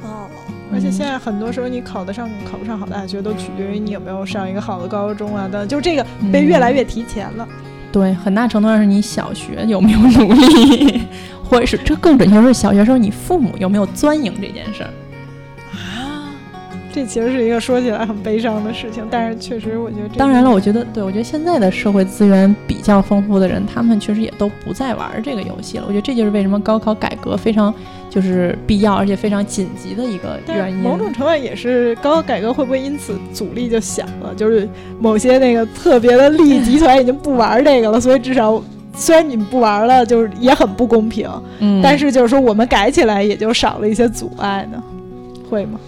Speaker 2: 哦，
Speaker 3: 而且现在很多时候你考得上考不上好大学，都取决于你有没有上一个好的高中啊等，就这个被越来越提前了。
Speaker 1: 对，很大程度上是你小学有没有努力，或者是这更准确说是小学时候你父母有没有钻营这件事儿。
Speaker 3: 啊，这其实是一个说起来很悲伤的事情，但是确实我觉得这
Speaker 1: 当然了，我觉得对我觉得现在的社会资源比较丰富的人，他们确实也都不再玩这个游戏了。我觉得这就是为什么高考改革非常就是必要，而且非常紧急的一个原因。
Speaker 3: 某种程度上也是高考改革会不会因此阻力就小了？就是某些那个特别的利益集团已经不玩这个了，所以至少虽然你们不玩了，就是也很不公平，
Speaker 1: 嗯，
Speaker 3: 但是就是说我们改起来也就少了一些阻碍呢，会吗？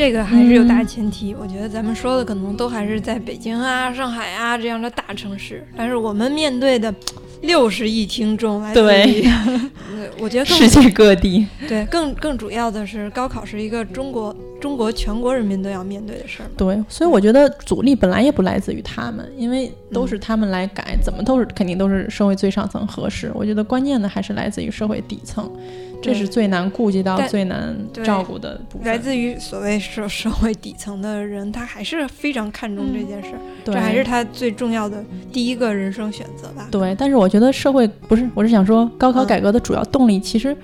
Speaker 2: 这个还是有大前提。我觉得咱们说的可能都还是在北京啊、上海啊这样的大城市，但是我们面对的六十亿听众来自于，呃我觉得更
Speaker 1: 世界各地，
Speaker 2: 对更更主要的是，高考是一个中国中国全国人民都要面对的事儿。
Speaker 1: 对，所以我觉得阻力本来也不来自于他们，因为都是他们来改，怎么都是肯定都是社会最上层合适。我觉得关键的还是来自于社会底层，这是最难顾及到、最难照顾的部分。
Speaker 2: 来自于所谓社社会底层的人，他还是非常看重这件事儿，
Speaker 1: 对
Speaker 2: 这还是他最重要的第一个人生选择吧。
Speaker 1: 对，但是我觉得社会不是，我是想说，高考改革的主要动力其实，嗯、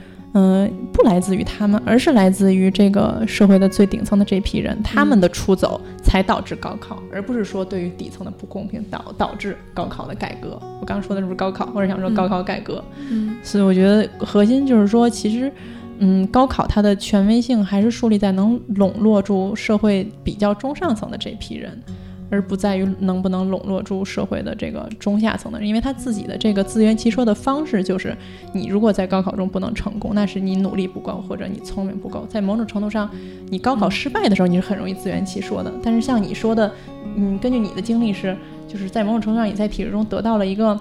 Speaker 1: 不来自于他们，而是来自于这个社会的最顶层的这批人，他们的出走才导致高考，而不是说对于底层的不公平导导致高考的改革。我刚刚说的是不是高考，或者想说高考改革？
Speaker 2: 嗯
Speaker 1: 所以我觉得核心就是说，其实。嗯，高考它的权威性还是树立在能笼络住社会比较中上层的这批人，而不在于能不能笼络住社会的这个中下层的人，因为他自己的这个自圆其说的方式就是，你如果在高考中不能成功，那是你努力不够或者你聪明不够。在某种程度上，你高考失败的时候，你是很容易自圆其说的。但是像你说的，嗯，根据你的经历是，就是在某种程度上你在体制中得到了一个，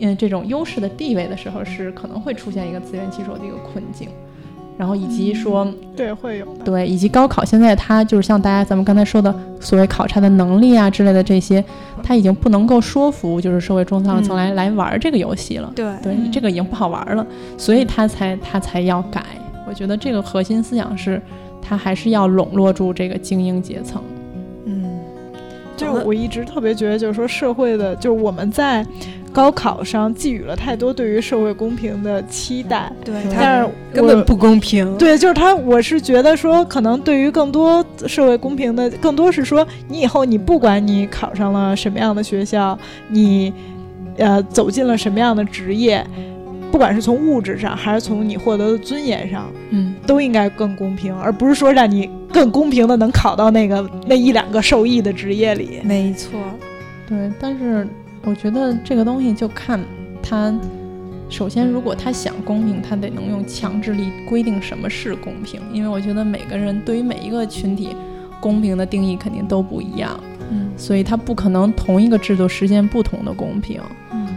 Speaker 1: 嗯，这种优势的地位的时候，是可能会出现一个自圆其说的一个困境。然后以及说，
Speaker 3: 对，会有的。
Speaker 1: 对，以及高考现在它就是像大家咱们刚才说的所谓考察的能力啊之类的这些，它已经不能够说服就是社会中上层来、来玩这个游戏了。
Speaker 2: 对
Speaker 1: 对，这个已经不好玩了，所以他才他才要改。我觉得这个核心思想是，他还是要笼络住这个精英阶层。
Speaker 2: 嗯，
Speaker 3: 就是我一直特别觉得，就是说社会的，就是我们在高考上寄予了太多对于社会公平的期待，
Speaker 2: 对，
Speaker 1: 但
Speaker 3: 是
Speaker 2: 根本不公平。
Speaker 3: 对，就是他，我是觉得说，可能对于更多社会公平的，更多是说，你以后你不管你考上了什么样的学校，你呃走进了什么样的职业，不管是从物质上还是从你获得的尊严上，
Speaker 1: 嗯，
Speaker 3: 都应该更公平，而不是说让你更公平的能考到那个那一两个受益的职业里。
Speaker 2: 没错，
Speaker 1: 对。但是我觉得这个东西就看他，首先如果他想公平，他得能用强制力规定什么是公平，因为我觉得每个人对于每一个群体，公平的定义肯定都不一样。
Speaker 2: 嗯
Speaker 1: 所以他不可能同一个制度实现不同的公平。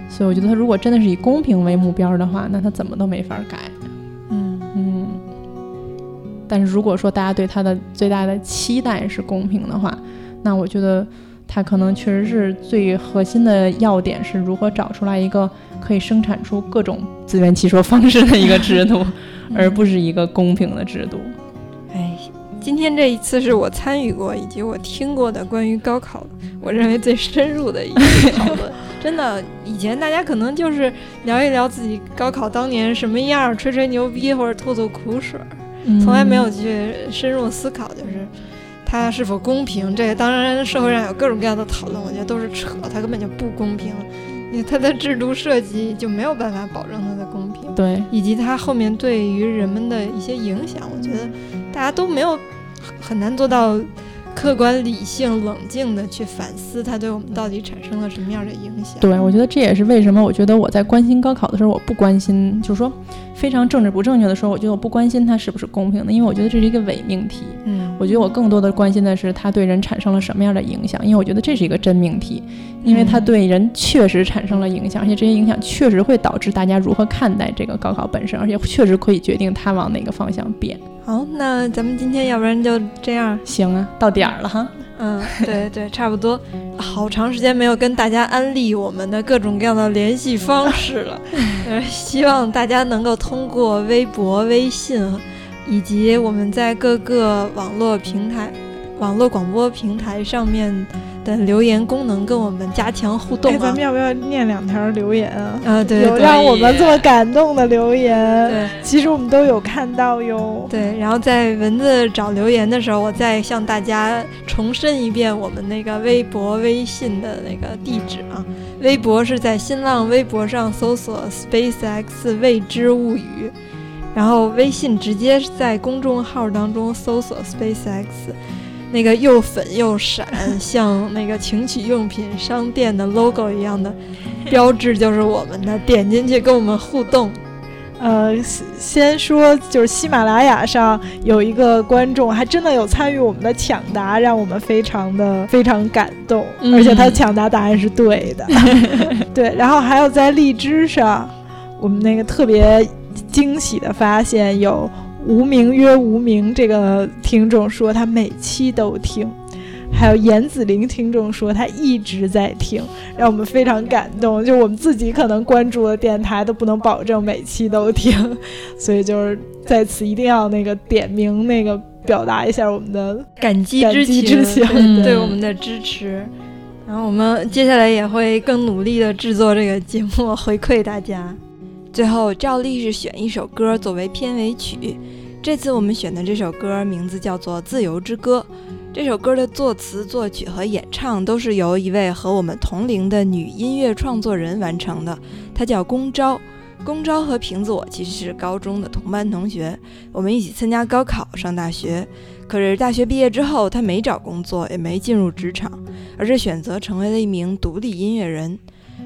Speaker 2: 嗯
Speaker 1: 所以我觉得，他如果真的是以公平为目标的话，那他怎么都没法改。
Speaker 2: 嗯
Speaker 1: 嗯，但是如果说大家对他的最大的期待是公平的话，那我觉得他可能确实是最核心的要点是如何找出来一个可以生产出各种自圆其说方式的一个制度，而不是一个公平的制度。
Speaker 2: 哎，今天这一次是我参与过以及我听过的关于高考，我认为最深入的一次讨论。真的，以前大家可能就是聊一聊自己高考当年什么样，吹吹牛逼或者吐吐苦水，从来没有去深入思考，就是它是否公平。这个当然社会上有各种各样的讨论，我觉得都是扯，它根本就不公平。因为它的制度设计就没有办法保证它的公平。
Speaker 1: 对，
Speaker 2: 以及它后面对于人们的一些影响，我觉得大家都没有很难做到客观、理性、冷静的去反思它对我们到底产生了什么样的影响。
Speaker 1: 对，我觉得这也是为什么我觉得我在关心高考的时候，我不关心，就是说非常政治不正确的时候，我觉得我不关心它是不是公平的，因为我觉得这是一个伪命题。
Speaker 2: 嗯，
Speaker 1: 我觉得我更多的关心的是它对人产生了什么样的影响，因为我觉得这是一个真命题，因为它
Speaker 2: 嗯
Speaker 1: 对人确实产生了影响，而且这些影响确实会导致大家如何看待这个高考本身，而且确实可以决定它往哪个方向变。
Speaker 2: 好，那咱们今天要不然就这样。
Speaker 1: 行啊，到点儿了哈。
Speaker 2: 嗯，对对，差不多。好长时间没有跟大家安利我们的各种各样的联系方式了，呃，希望大家能够通过微博、微信，以及我们在各个网络平台、网络广播平台上面的留言功能跟我们加强互动、啊。
Speaker 3: 哎，咱们要不要念两条留言啊？
Speaker 2: 啊，对，
Speaker 3: 有让我们这么感动的留言，
Speaker 2: 对，
Speaker 3: 其实我们都有看到哟。
Speaker 2: 对，然后在文字找留言的时候，我再向大家重申一遍我们那个微博、微信的那个地址啊。微博是在新浪微博上搜索 “SpaceX 未知物语”，然后微信直接在公众号当中搜索 “SpaceX”。那个又粉又闪，像那个情趣用品商店的 logo 一样的标志，就是我们的。点进去跟我们互动。
Speaker 3: 呃，先说就是喜马拉雅上有一个观众，还真的有参与我们的抢答，让我们非常的非常感动，
Speaker 1: 嗯
Speaker 3: 而且他抢答答案是对的。对，然后还有在荔枝上，我们那个特别惊喜的发现有。无名曰无名，这个听众说他每期都听，还有严子玲听众说他一直在听，让我们非常感动。就我们自己可能关注的电台都不能保证每期都听，所以就是在此一定要那个点名那个表达一下我们的
Speaker 2: 感激之情，
Speaker 3: 之情
Speaker 2: 对
Speaker 3: 对
Speaker 2: 我们的支持。然后我们接下来也会更努力的制作这个节目，回馈大家。最后照例是选一首歌作为片尾曲。这次我们选的这首歌名字叫做《自由之歌》。这首歌的作词、作曲和演唱都是由一位和我们同龄的女音乐创作人完成的，她叫龚昭。龚昭和瓶子我其实是高中的同班同学，我们一起参加高考上大学。可是大学毕业之后，她没找工作，也没进入职场，而是选择成为了一名独立音乐人。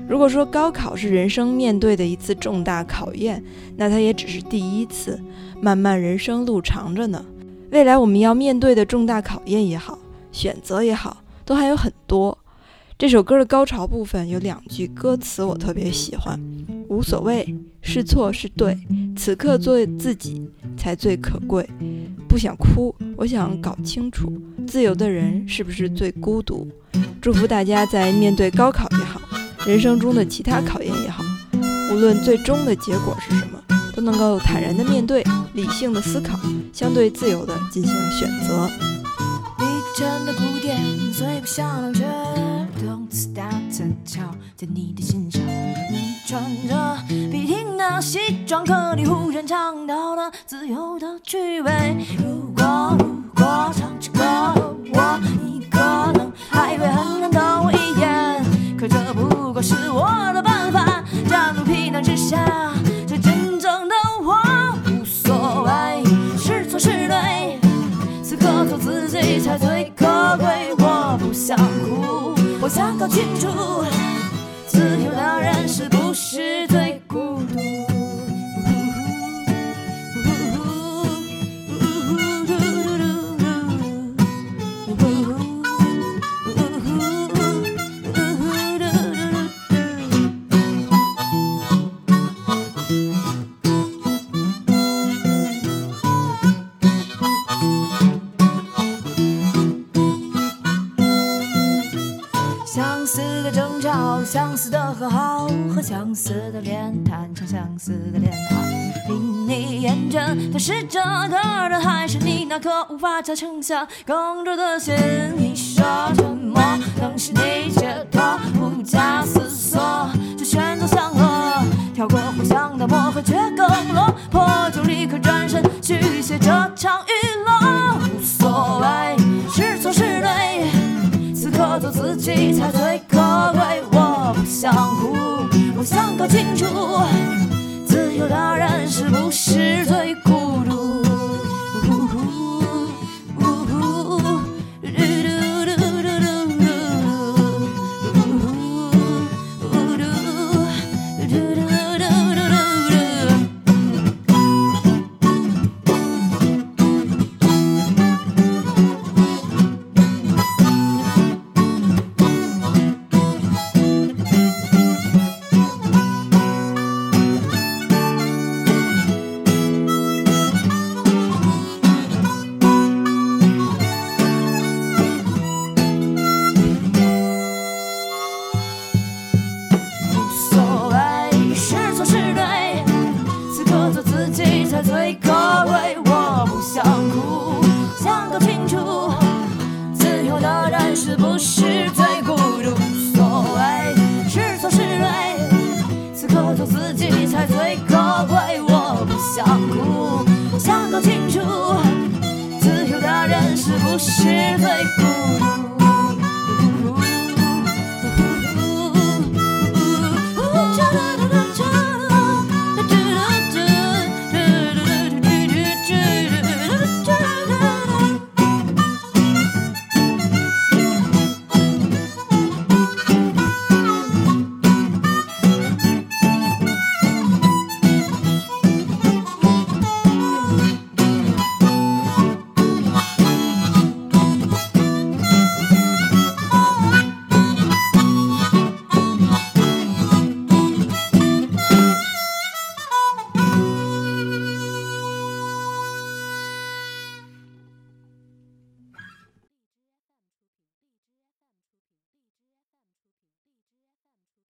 Speaker 2: 如果说高考是人生面对的一次重大考验，那它也只是第一次。漫漫人生路长着呢，未来我们要面对的重大考验也好，选择也好，都还有很多。这首歌的高潮部分有两句歌词我特别喜欢：无所谓是错是对，此刻做自己才最可贵。不想哭，我想搞清楚，自由的人是不是最孤独？祝福大家在面对高考也好，人生中的其他考验也好，无论最终的结果是什么。都能够坦然的面对，理性的思考，相对自由的进行选择。
Speaker 4: 低沉的鼓点，最不响亮却动次打次敲在你的心上。你穿着笔挺的西装，可你忽然尝到了自由的趣味。如果如果唱支歌，我你可能还会很难瞪我，可这不过是我的办法，假如皮囊之下。真正的我无所谓，是错是对，此刻做自己才最可贵。我不想哭，我想搞清楚，自由的人是不是最相似的脸谈，唱相似的恋爱。令你厌倦的是这个人，还是你那颗无法再撑下更多的心？你说沉默能使你解脱，不假思索就选择相和，跳过互相的磨合，却更落魄，就立刻转身续写这场娱乐。无所谓是错是对。此刻做自己才最可贵。我不想哭，我想搞清楚，自由的人是不是最孤独？